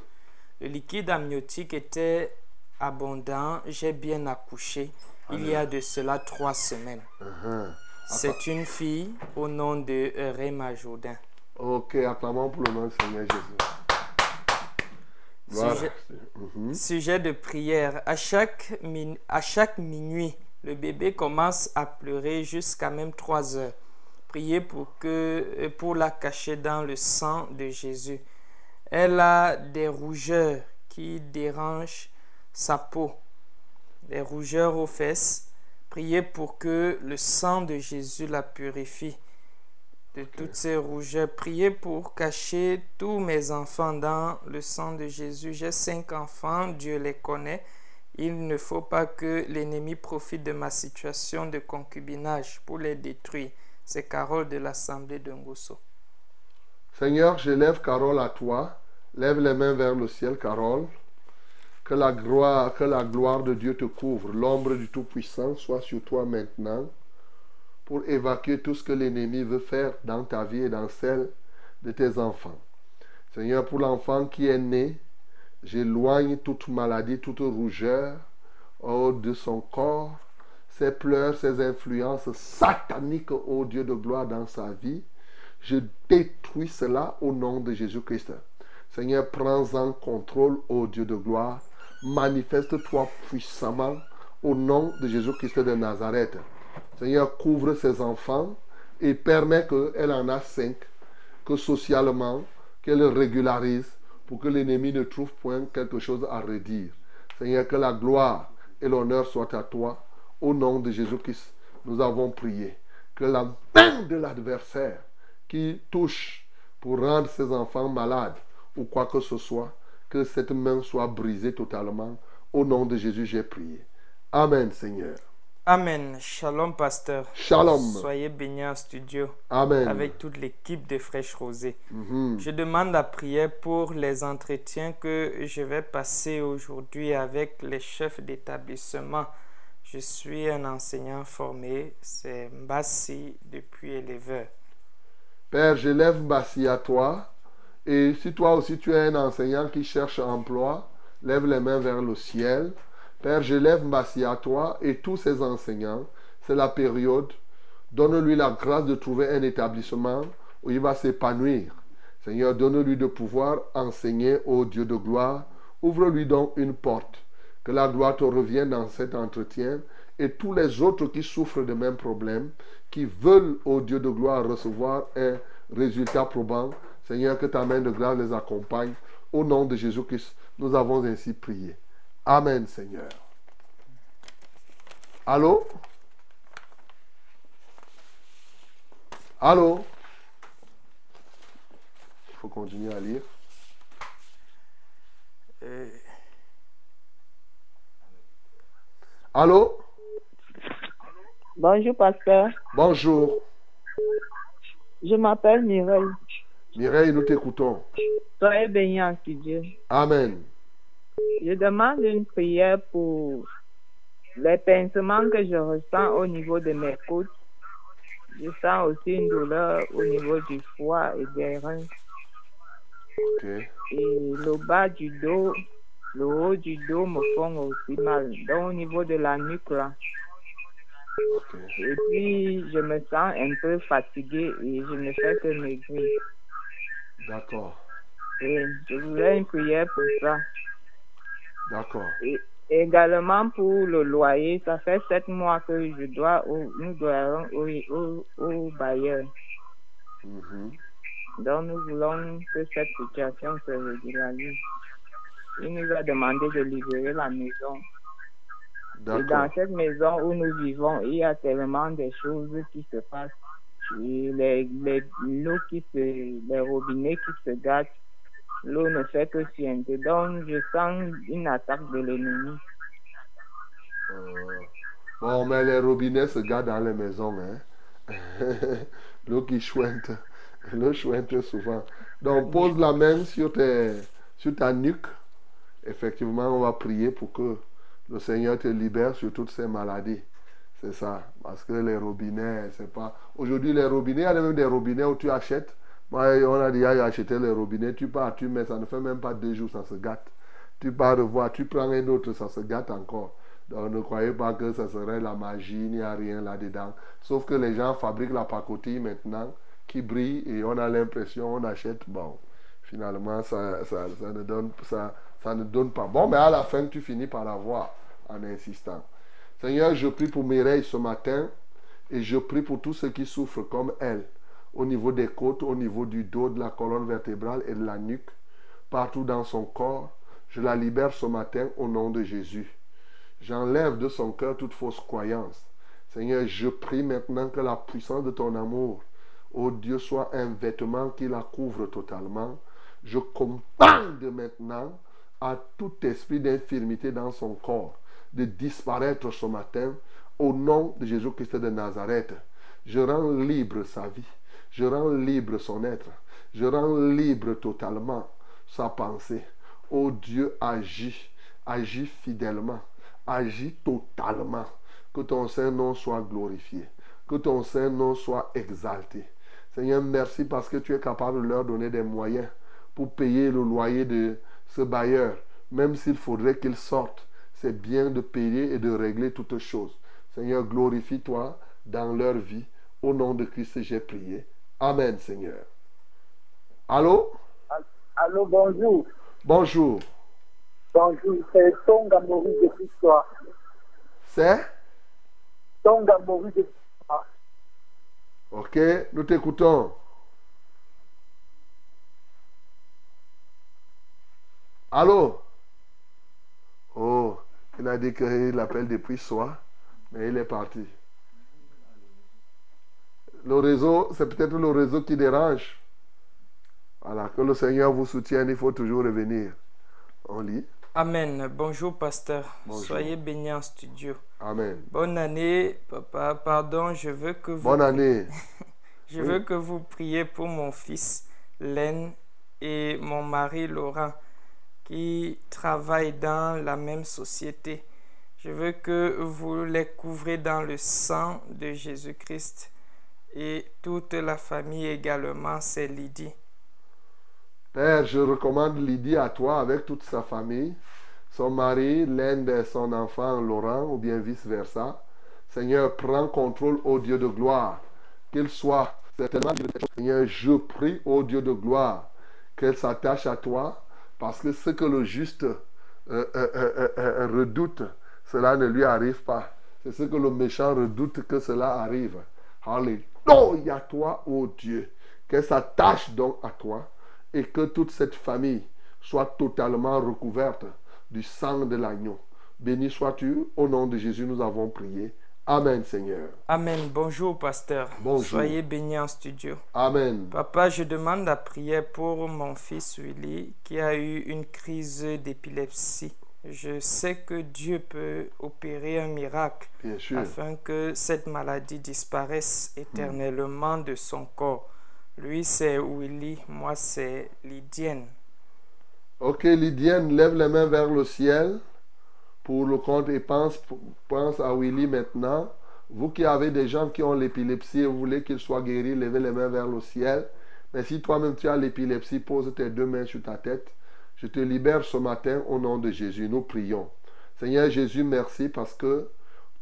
Le liquide amniotique était abondant. J'ai bien accouché il y a de cela trois semaines. Uh-huh. C'est une fille au nom de Réma Jourdain. Ok, acclamons pour le nom du Seigneur Jésus. Voilà. Sujet-. Sujet de prière. À chaque, min- à chaque minuit, le bébé commence à pleurer jusqu'à même 3 heures. Priez pour, que, euh, pour la cacher dans le sang de Jésus. Elle a des rougeurs qui dérangent sa peau, des rougeurs aux fesses. Priez pour que le sang de Jésus la purifie de toutes ces rougeurs. Priez pour cacher tous mes enfants dans le sang de Jésus. J'ai cinq enfants, Dieu les connaît. Il ne faut pas que l'ennemi profite de ma situation de concubinage pour les détruire. C'est Carole de l'Assemblée de Ngosso. Seigneur, j'élève Carole à toi. Lève les mains vers le ciel, Carole. Que la gloire, que la gloire de Dieu te couvre. L'ombre du Tout-Puissant soit sur toi maintenant pour évacuer tout ce que l'ennemi veut faire dans ta vie et dans celle de tes enfants. Seigneur, pour l'enfant qui est né, j'éloigne toute maladie, toute rougeur oh, de son corps, ses pleurs, ses influences sataniques, ô Dieu de gloire, dans sa vie. Je détruis cela au nom de Jésus-Christ. Seigneur, prends en contrôle, ô Dieu de gloire. Manifeste-toi puissamment au nom de Jésus-Christ de Nazareth. Seigneur, couvre ses enfants et permet qu'elle en a cinq, que socialement, qu'elle régularise pour que l'ennemi ne trouve point quelque chose à redire. Seigneur, que la gloire et l'honneur soient à toi. Au nom de Jésus-Christ, nous avons prié. Que la main de l'adversaire qui touche pour rendre ses enfants malades ou quoi que ce soit, que cette main soit brisée totalement. Au nom de Jésus, j'ai prié. Amen, Seigneur. Amen. Shalom, pasteur. Shalom. Soyez bénis en studio Amen. avec toute l'équipe de Fraîche Rosée. Mhm. Je demande la prière pour les entretiens que je vais passer aujourd'hui avec les chefs d'établissement. Je suis un enseignant formé, c'est Mbassi depuis éleveur. Père, j'élève Mbassi à toi. Et si toi aussi tu es un enseignant qui cherche emploi, lève les mains vers le ciel. Père, j'élève Mbassi à toi et tous ces enseignants. C'est la période. Donne-lui la grâce de trouver un établissement où il va s'épanouir. Seigneur, donne-lui de pouvoir enseigner au Dieu de gloire. Ouvre-lui donc une porte. Que la gloire te revienne dans cet entretien. Et tous les autres qui souffrent de mêmes problèmes, qui veulent au Dieu de gloire recevoir un résultat probant, Seigneur, que ta main de grâce les accompagne. Au nom de Jésus-Christ, nous avons ainsi prié. Amen, Seigneur. Allô? Allô? Il faut continuer à lire. Allô? Bonjour, pasteur. Bonjour. Je m'appelle Mireille. Mireille, nous t'écoutons. Soyez bénis en ce Dieu. Amen. Je demande une prière pour les pincements que je ressens au niveau de mes côtes. Je sens aussi une douleur au niveau du foie et des reins. Et le bas du dos, le haut du dos me font aussi mal. Donc au niveau de la nuque là. Et puis je me sens un peu fatiguée et je ne fais que maigrir. D'accord. Et je voulais une prière pour ça. D'accord. Et également pour le loyer, ça fait sept mois que je dois, au- nous doyons au, au, au bailleur. Mhm. Donc nous voulons que cette situation se régularise. Il nous a demandé de libérer la maison. Et dans cette maison où nous vivons, il y a tellement de choses qui se passent. Et les, qui se, les robinets qui se gâtent, l'eau ne fait que suinter. Donc je sens une attaque de l'ennemi. Euh, Bon, mais les robinets se gardent dans les maisons. Hein? (laughs) L'eau qui chouette. L'eau chouette souvent. Donc, pose la main sur, tes, sur ta nuque. Effectivement, on va prier pour que le Seigneur te libère sur toutes ces maladies. C'est ça. Parce que les robinets, c'est pas. Aujourd'hui, les robinets, il y a même des robinets où tu achètes. On a déjà acheté les robinets. Tu pars, tu mets, ça ne fait même pas deux jours, ça se gâte. Tu pars revoir, tu prends un autre, ça se gâte encore. Donc ne croyez pas que ça serait la magie, il n'y a rien là-dedans. Sauf que les gens fabriquent la pacotille maintenant qui brille et on a l'impression, on achète, bon, finalement ça, ça, ça ne donne, ça, ça ne donne pas. Bon, mais à la fin, tu finis par l'avoir en insistant. Seigneur, je prie pour Mireille ce matin et je prie pour tous ceux qui souffrent comme elle, au niveau des côtes, au niveau du dos, de la colonne vertébrale et de la nuque, partout dans son corps. Je la libère ce matin au nom de Jésus. J'enlève de son cœur toute fausse croyance. Seigneur, je prie maintenant que la puissance de ton amour, ô Dieu, soit un vêtement qui la couvre totalement. Je commande maintenant à tout esprit d'infirmité dans son corps de disparaître ce matin au nom de Jésus-Christ de Nazareth. Je rends libre sa vie. Je rends libre son être. Je rends libre totalement sa pensée. Ô Dieu, agis. Agis fidèlement. Agis totalement. Que ton Saint-Nom soit glorifié. Que ton Saint-Nom soit exalté. Seigneur, merci parce que tu es capable de leur donner des moyens pour payer le loyer de ce bailleur. Même s'il faudrait qu'il sorte, c'est bien de payer et de régler toutes choses. Seigneur, glorifie-toi dans leur vie. Au nom de Christ, j'ai prié. Amen, Seigneur. Allô? Allô, bonjour. Bonjour. Bonjour, c'est Tonga Maurice depuis toi. C'est? Tonga Maurice depuis toi. Ok, nous t'écoutons. Allô? Oh, il a dit qu'il appelle depuis soi, mais il est parti. Le réseau, c'est peut-être le réseau qui dérange. Voilà, que le Seigneur vous soutienne, il faut toujours revenir. On lit. Amen. Bonjour, pasteur. Bonjour. Soyez bénis en studio. Amen. Bonne année, papa. Pardon, je veux que vous. Bonne année. (laughs) Je Oui. veux que vous priez pour mon fils, Len, et mon mari, Laurent, qui travaillent dans la même société. Je veux que vous les couvrez dans le sang de Jésus-Christ et toute la famille également, c'est Lydie. Père, je recommande Lydie à toi avec toute sa famille, son mari, l'un de son enfant Laurent, ou bien vice-versa. Seigneur, prends contrôle, ô Dieu de gloire, qu'il soit certainement, Seigneur, je prie, ô Dieu de gloire, qu'elle s'attache à toi, parce que ce que le juste euh, euh, euh, redoute, cela ne lui arrive pas. C'est ce que le méchant redoute que cela arrive. Alléluia, toi, ô Dieu, qu'elle s'attache donc à toi et que toute cette famille soit totalement recouverte du sang de l'agneau. Béni sois-tu, au nom de Jésus, nous avons prié. Amen, Seigneur. Amen. Bonjour, pasteur. Bonjour. Soyez bénis en studio. Amen. Papa, je demande la prière pour mon fils Willy qui a eu une crise d'épilepsie. Je sais que Dieu peut opérer un miracle afin que cette maladie disparaisse éternellement de son corps. Lui, c'est Willy, moi, c'est Lydienne. Ok, Lydienne, lève les mains vers le ciel pour le compte et pense, pense à Willy maintenant. Vous qui avez des gens qui ont l'épilepsie et vous voulez qu'ils soient guéris, levez les mains vers le ciel. Mais si toi-même tu as l'épilepsie, pose tes deux mains sur ta tête. Je te libère ce matin au nom de Jésus. Nous prions. Seigneur Jésus, merci parce que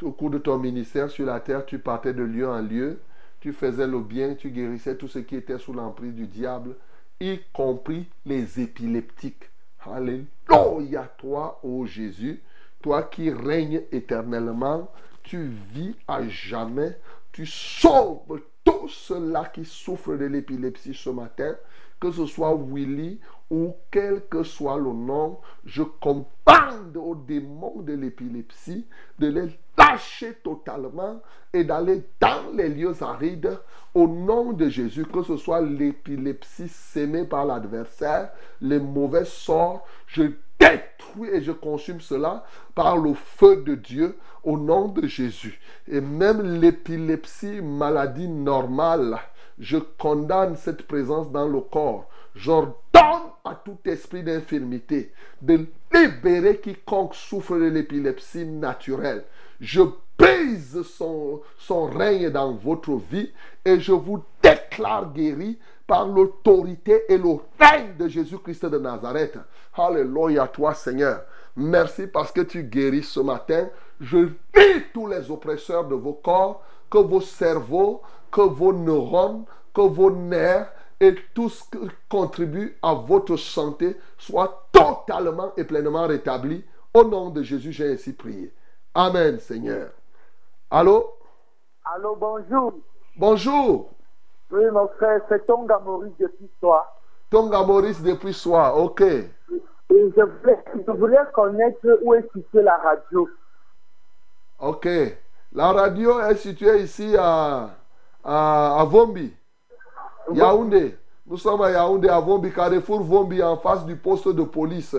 au cours de ton ministère sur la terre, tu partais de lieu en lieu. Tu faisais le bien, tu guérissais tout ce qui était sous l'emprise du diable, y compris les épileptiques. Alléluia, toi, ô Jésus, toi qui règnes éternellement, tu vis à jamais, tu sauves tous ceux-là qui souffrent de l'épilepsie ce matin, que ce soit Willy ou quel que soit le nom, je commande aux démons de l'épilepsie de les lâcher totalement et d'aller dans les lieux arides au nom de Jésus, que ce soit l'épilepsie sémée par l'adversaire, les mauvais sorts, je détruis et je consume cela par le feu de Dieu au nom de Jésus. Et même l'épilepsie, maladie normale, je condamne cette présence dans le corps. J'ordonne à tout esprit d'infirmité de libérer quiconque souffre de l'épilepsie naturelle. Je brise son, son règne dans votre vie et je vous déclare guéri par l'autorité et le règne de Jésus-Christ de Nazareth. Alléluia toi Seigneur. Merci parce que tu guéris ce matin. Je lis tous les oppresseurs de vos corps, que vos cerveaux, que vos neurones, que vos nerfs et tout ce qui contribue à votre santé soit totalement et pleinement rétabli. Au nom de Jésus, j'ai ainsi prié. Amen, Seigneur. Allô? Allô, bonjour. Bonjour. Oui, mon frère, c'est Tonga Maurice depuis toi. Tonga Maurice depuis soi, ok. Et je voulais, je voulais connaître où est située la radio. Ok. La radio est située ici à, à, à Vombi, Yaoundé. Nous sommes à Yaoundé, à Vombi, Carrefour Vombi, en face du poste de police.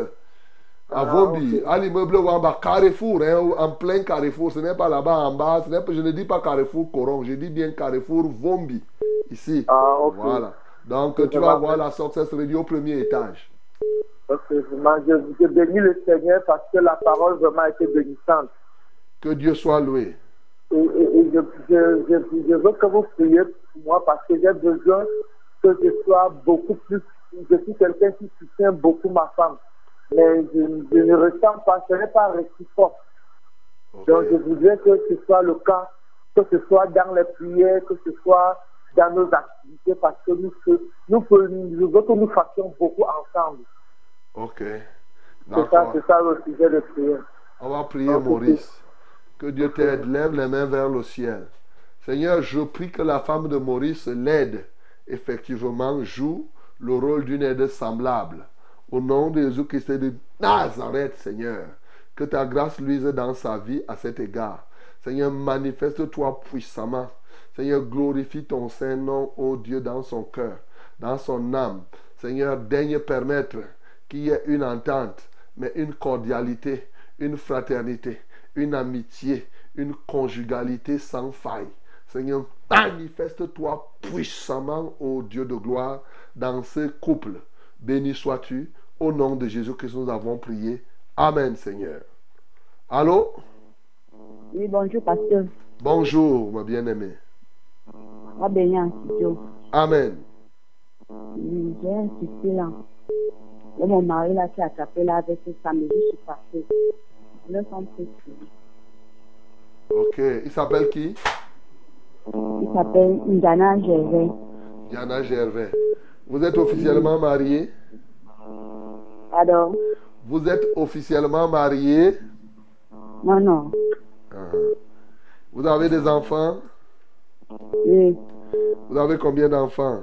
À Ah, Vombi, à l'immeuble en bas, Carrefour, hein, en plein Carrefour. Ce n'est pas là-bas en bas, ce n'est pas- je ne dis pas Carrefour Coron, je dis bien Carrefour Vombi, ici. Ah, ok. Voilà. Donc tu vas va. voir la Success Radio au premier étage. Ok, vraiment, je, je bénis le Seigneur parce que la parole vraiment a été bénissante. Que Dieu soit loué. Et, et- et je, je, je, je veux que vous priez moi parce que j'ai besoin que je sois beaucoup plus. Je suis quelqu'un qui soutient beaucoup ma femme. Mais je, je ne ressens pas, ce n'est pas réciproque. Donc je voudrais que ce soit le cas, que ce soit dans les prières, que ce soit dans nos activités, parce que nous, nous, nous, que nous fassions beaucoup ensemble. Ok. C'est ça, c'est ça le sujet de prière. On va prier. Maurice. Que Dieu t'aide. Lève les mains vers le ciel. Seigneur, je prie que la femme de Maurice l'aide. Effectivement, joue le rôle d'une aide semblable. Au nom de Jésus-Christ de Nazareth, Seigneur. Que ta grâce luise dans sa vie à cet égard. Seigneur, manifeste-toi puissamment. Seigneur, glorifie ton Saint-Nom, ô Dieu, dans son cœur, dans son âme. Seigneur, daigne permettre qu'il y ait une entente, mais une cordialité, une fraternité, une amitié, une conjugalité sans faille. Seigneur, manifeste-toi puissamment, ô Dieu de gloire, dans ce couple. Béni sois-tu. Au nom de Jésus-Christ, nous avons prié. Amen, Seigneur. Allô? Oui, bonjour, pasteur. Bonjour, ma bien-aimée. Ah. Amen. Oui, J'ai un souci là. Et mon mari là qui a attrapé là avec sa mais je suis passée. Là, sont triste. Ok. Il s'appelle qui? Il s'appelle Ndana Gervais. Diana Gervais. Vous êtes officiellement marié? Pardon? Vous êtes officiellement marié? Non, non. Ah. Vous avez des enfants? Oui. Vous avez combien d'enfants?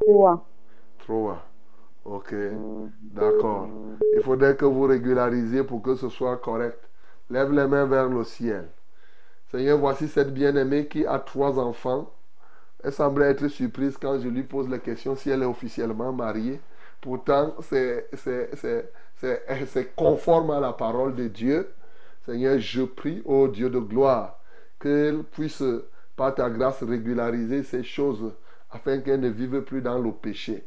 Trois. Trois. Ok. D'accord. Il faudrait que vous régularisiez pour que ce soit correct. Lève les mains vers le ciel. Seigneur, voici cette bien-aimée qui a trois enfants. Elle semblait être surprise quand je lui pose la question si elle est officiellement mariée. Pourtant, (laughs) c'est conforme à la parole de Dieu. Seigneur, je prie, ô Dieu de gloire, qu'elle puisse, par ta grâce, régulariser ces choses afin qu'elle ne vive plus dans le péché.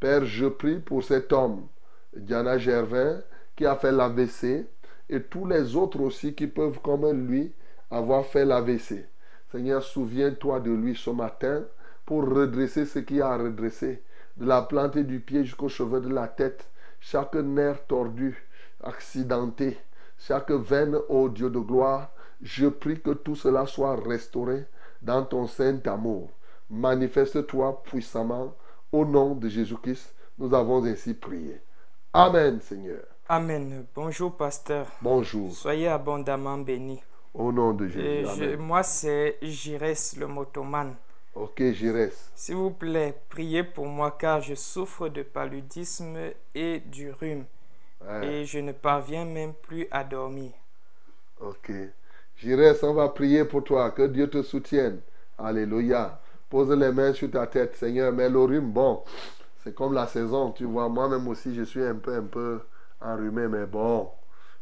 Père, je prie pour cet homme, Diana Gervin, qui a fait l'AVC, et tous les autres aussi qui peuvent, comme lui, avoir fait l'AVC. Seigneur, souviens-toi de lui ce matin pour redresser ce qu'il a à redresser, de la plante du pied jusqu'aux cheveux de la tête, chaque nerf tordu, accidenté, chaque veine, ô Dieu de gloire, je prie que tout cela soit restauré dans ton saint amour. Manifeste-toi puissamment au nom de Jésus-Christ. Nous avons ainsi prié. Amen, Seigneur. Amen. Bonjour, pasteur. Bonjour. Soyez abondamment bénis. Au nom de Jésus. Je- moi, c'est Jires le motoman. Ok, reste. S'il vous plaît, priez pour moi car je souffre de paludisme et du rhume. Ouais. Et je ne parviens même plus à dormir. Ok. J'irai, on va prier pour toi. Que Dieu te soutienne. Alléluia. Pose les mains sur ta tête, Seigneur. Mais le rhume, bon, c'est comme la saison. Tu vois, moi-même aussi, je suis un peu, un peu enrhumé. Mais bon,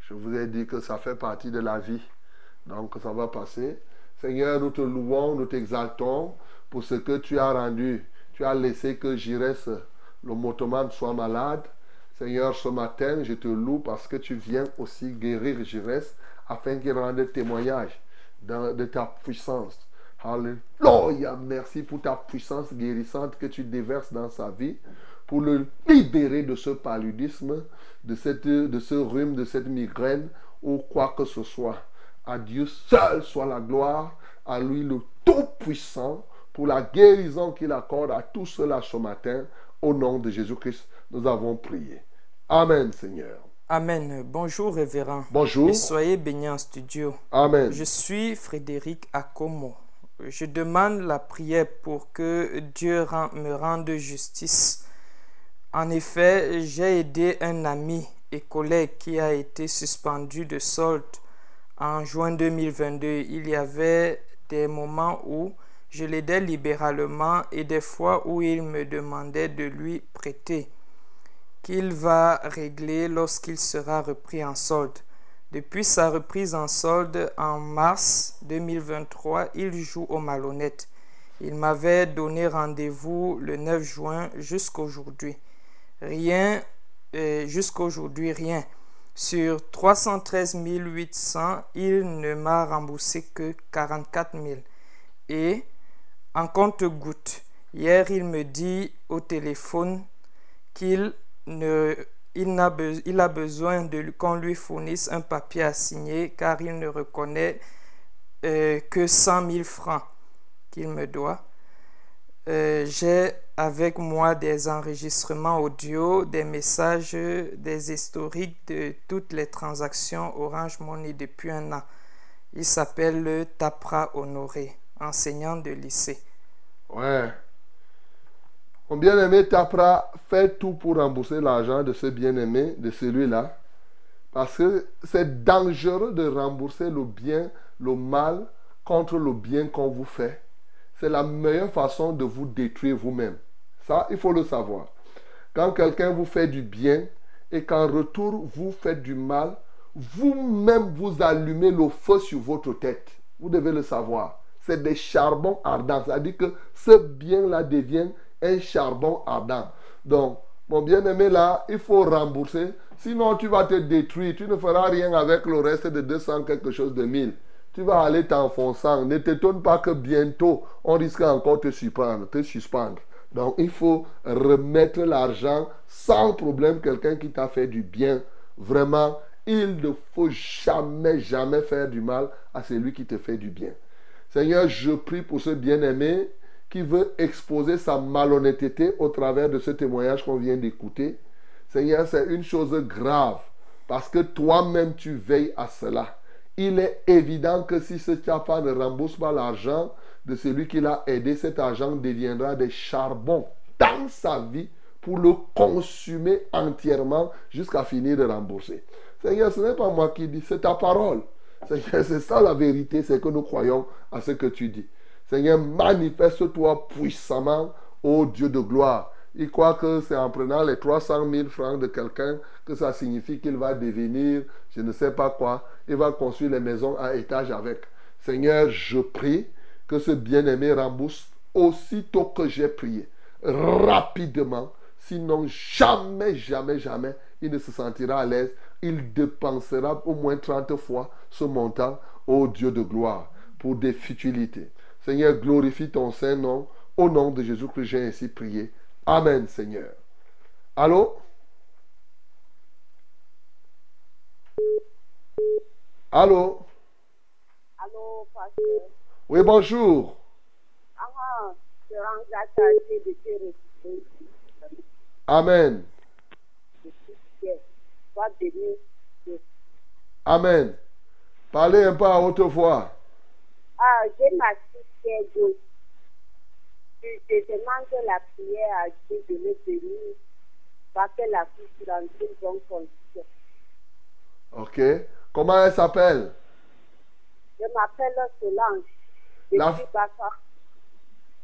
je vous ai dit que ça fait partie de la vie. Donc, ça va passer. Seigneur, nous te louons, nous t'exaltons pour ce que tu as rendu. Tu as laissé que Jires, le motoman, soit malade. Seigneur, ce matin, je te loue parce que tu viens aussi guérir Jires afin qu'il rende témoignage de, ta puissance. Alléluia. Merci pour ta puissance guérissante que tu déverses dans sa vie pour le libérer de ce paludisme, de ce rhume, de cette migraine ou quoi que ce soit. À Dieu seul soit la gloire, à lui le Tout-Puissant, pour la guérison qu'il accorde à tous ceux-là ce matin. Au nom de Jésus-Christ, nous avons prié. Amen, Seigneur. Amen. Bonjour, révérend. Bonjour. Et soyez bénis en studio. Amen. Je suis Frédéric Akomo. Je demande la prière pour que Dieu me rende justice. En effet, j'ai aidé un ami et collègue qui a été suspendu de solde en juin 2022. Il y avait des moments où je l'aidais libéralement et des fois où il me demandait de lui prêter qu'il va régler lorsqu'il sera repris en solde. Depuis sa reprise en solde en mars 2023, il joue au malhonnête. Il m'avait donné rendez-vous le 9 juin jusqu'aujourd'hui. Rien, euh, jusqu'aujourd'hui, rien. Sur 313 800, il ne m'a remboursé que 44 000. Et en compte-goutte, hier, il me dit au téléphone qu'il ne, a besoin qu'on lui fournisse un papier à signer car il ne reconnaît euh, que 100 000 francs qu'il me doit. Euh, J'ai avec moi des enregistrements audio, des messages, des historiques de toutes les transactions Orange Money depuis un an. Il s'appelle le Tapra Honoré, enseignant de lycée. Ouais. Mon bien-aimé Tapra fait tout pour rembourser l'argent de ce bien-aimé, de celui-là. Parce que c'est dangereux de rembourser le bien, le mal contre le bien qu'on vous fait. C'est la meilleure façon de vous détruire vous-même. Ça, il faut le savoir. Quand quelqu'un vous fait du bien et qu'en retour vous faites du mal, vous-même vous allumez le feu sur votre tête. Vous devez le savoir. C'est des charbons ardents. C'est-à-dire que ce bien-là devient un charbon ardent. Donc, mon bien-aimé là, il faut rembourser Sinon, tu vas te détruire. Tu ne feras rien avec le reste de 200 quelque chose de 1000. Tu vas aller t'enfonçant. Ne t'étonne pas que bientôt, on risque encore de te suspendre. Te suspendre. Donc, il faut remettre l'argent sans problème. Quelqu'un qui t'a fait du bien, vraiment, il ne faut jamais, jamais faire du mal à celui qui te fait du bien. Seigneur, je prie pour ce bien-aimé qui veut exposer sa malhonnêteté au travers de ce témoignage qu'on vient d'écouter. Seigneur, c'est une chose grave parce que toi-même tu veilles à cela. Il est évident que si ce chapa ne rembourse pas l'argent de celui qui l'a aidé, cet argent deviendra des charbons dans sa vie pour le consumer entièrement jusqu'à finir de rembourser. Seigneur, ce n'est pas moi qui dis, c'est ta parole. Seigneur, c'est ça la vérité, c'est que nous croyons à ce que tu dis. Seigneur, manifeste-toi puissamment, ô Dieu de gloire. Il croit que c'est en prenant les 300 000 francs de quelqu'un que ça signifie qu'il va devenir, je ne sais pas quoi, il va construire les maisons à étage avec. Seigneur, je prie que ce bien-aimé rembourse aussitôt que j'ai prié, rapidement. Sinon, jamais, jamais, jamais, il ne se sentira à l'aise. Il dépensera au moins 30 fois ce montant au Dieu de gloire pour des futilités. Seigneur, glorifie ton Saint-Nom. Au nom de Jésus que j'ai ainsi prié. Amen, Seigneur. Allô? Allô? Allô, pasteur. Oui, bonjour. Ah, je rends de. Amen. Sois béni. Amen. Parlez un peu à haute voix. Ah, j'ai ma fille qui est Je, je demande la prière à Dieu de le bénir. Parce qu'elle a fille dans une bonne condition. Ok. Comment elle s'appelle? Je m'appelle Solange. La- Depuis.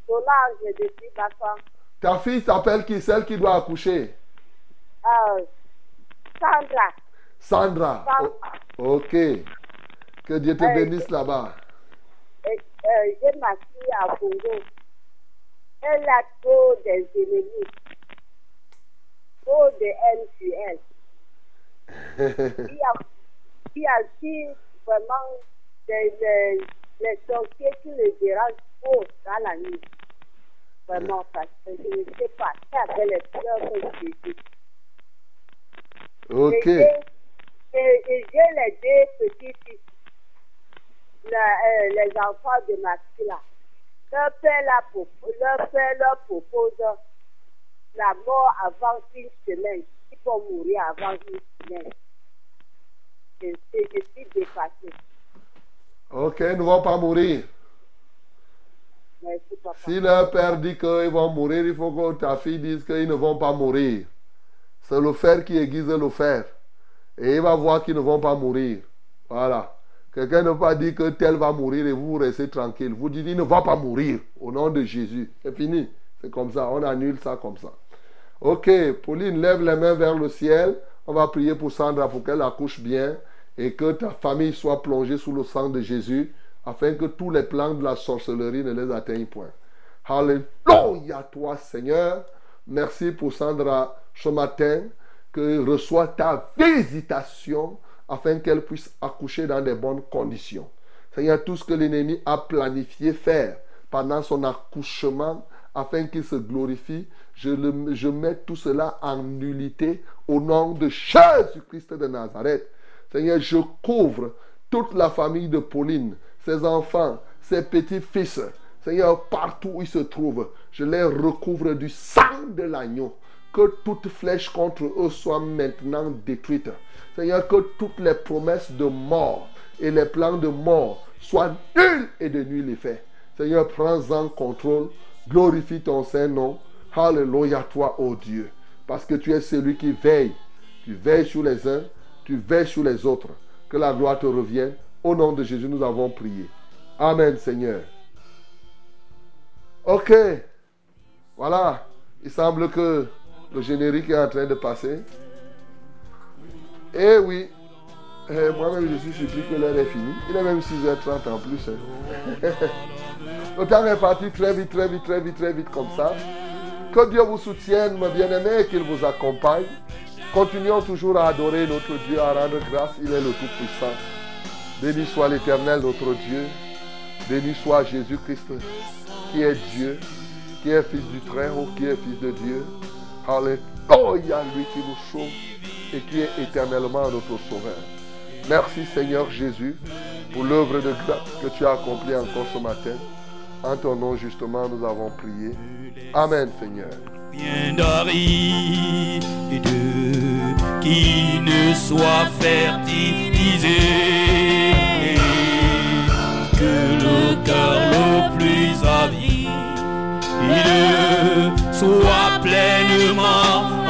Solange depuis Bafa. Ta fille s'appelle qui? Celle qui doit accoucher? Ah, Sandra. Sandra. Ok. Que Dieu te Euh, bénisse là-bas. Euh, j'ai ma fille à Congo. Elle a trop des ennemis. Trop de haine sur elle. Qui a, qui a dit vraiment des, des, les sorciers qui le dérangent trop dans la nuit. Vraiment, parce que je ne sais pas. C'est avec les fleurs que je dis. Ok. Et j'ai- et- et j'ai les deux petits-fils, la- euh, les enfants de ma fille là. Leur père, la leur père leur propose la mort avant une semaine. Ils vont mourir avant une semaine. Je, je, je suis dépassée. Ok, ils ne vont pas mourir. Merci, papa. Si leur père dit qu'ils vont mourir, il faut que ta fille dise qu'ils ne vont pas mourir. C'est le fer qui aiguise le fer. Et il va voir qu'ils ne vont pas mourir. Voilà. Quelqu'un ne peut pas dire que tel va mourir et vous restez tranquille. Vous dites, il ne va pas mourir au nom de Jésus. C'est fini. C'est comme ça. On annule ça comme ça. Ok, Pauline, lève les mains vers le ciel. On va prier pour Sandra pour qu'elle accouche bien et que ta famille soit plongée sous le sang de Jésus afin que tous les plans de la sorcellerie ne les atteignent point. Alléluia toi Seigneur. Merci pour Sandra ce matin que reçoit ta visitation afin qu'elle puisse accoucher dans des bonnes conditions. Seigneur, tout ce que l'ennemi a planifié faire pendant son accouchement afin qu'il se glorifie, je, le- je mets tout cela en nullité au nom de Jésus-Christ de Nazareth. Seigneur, je couvre toute la famille de Pauline, ses enfants, ses petits-fils. Seigneur, partout où ils se trouvent, je les recouvre du sang de l'agneau. Que toute flèche contre eux soit maintenant détruite. Seigneur, que toutes les promesses de mort et les plans de mort soient nuls et de nul effet. Seigneur, prends-en contrôle. Glorifie ton Saint-Nom. Alléluia, toi, ô Dieu. Parce que tu es celui qui veille. Tu veilles sur les uns, tu veilles sur les autres. Que la gloire te revienne. Au nom de Jésus, nous avons prié. Amen, Seigneur. Ok. Voilà. Il semble que le générique est en train de passer. Eh oui. Eh, Moi-même, je suis surpris que l'heure est finie. Il est même 6h30 en plus. hein. le temps est parti très vite, très vite, très vite, très vite comme ça. Que Dieu vous soutienne, mes bien-aimés, qu'il vous accompagne. Continuons toujours à adorer notre Dieu, à rendre grâce. Il est le Tout-Puissant. Béni soit l'Éternel, notre Dieu. Béni soit Jésus-Christ, qui est Dieu, qui est Fils du Très-Haut, qui est Fils de Dieu. Alléluia, lui qui nous sauve et qui est éternellement notre Sauveur. Merci Seigneur Jésus pour l'œuvre de grâce que tu as accomplie encore ce matin. En ton nom, justement, nous avons prié. Amen, Seigneur. Bien d'aride qui ne soit fertilisé. Que le cœur le plus avide soit pleinement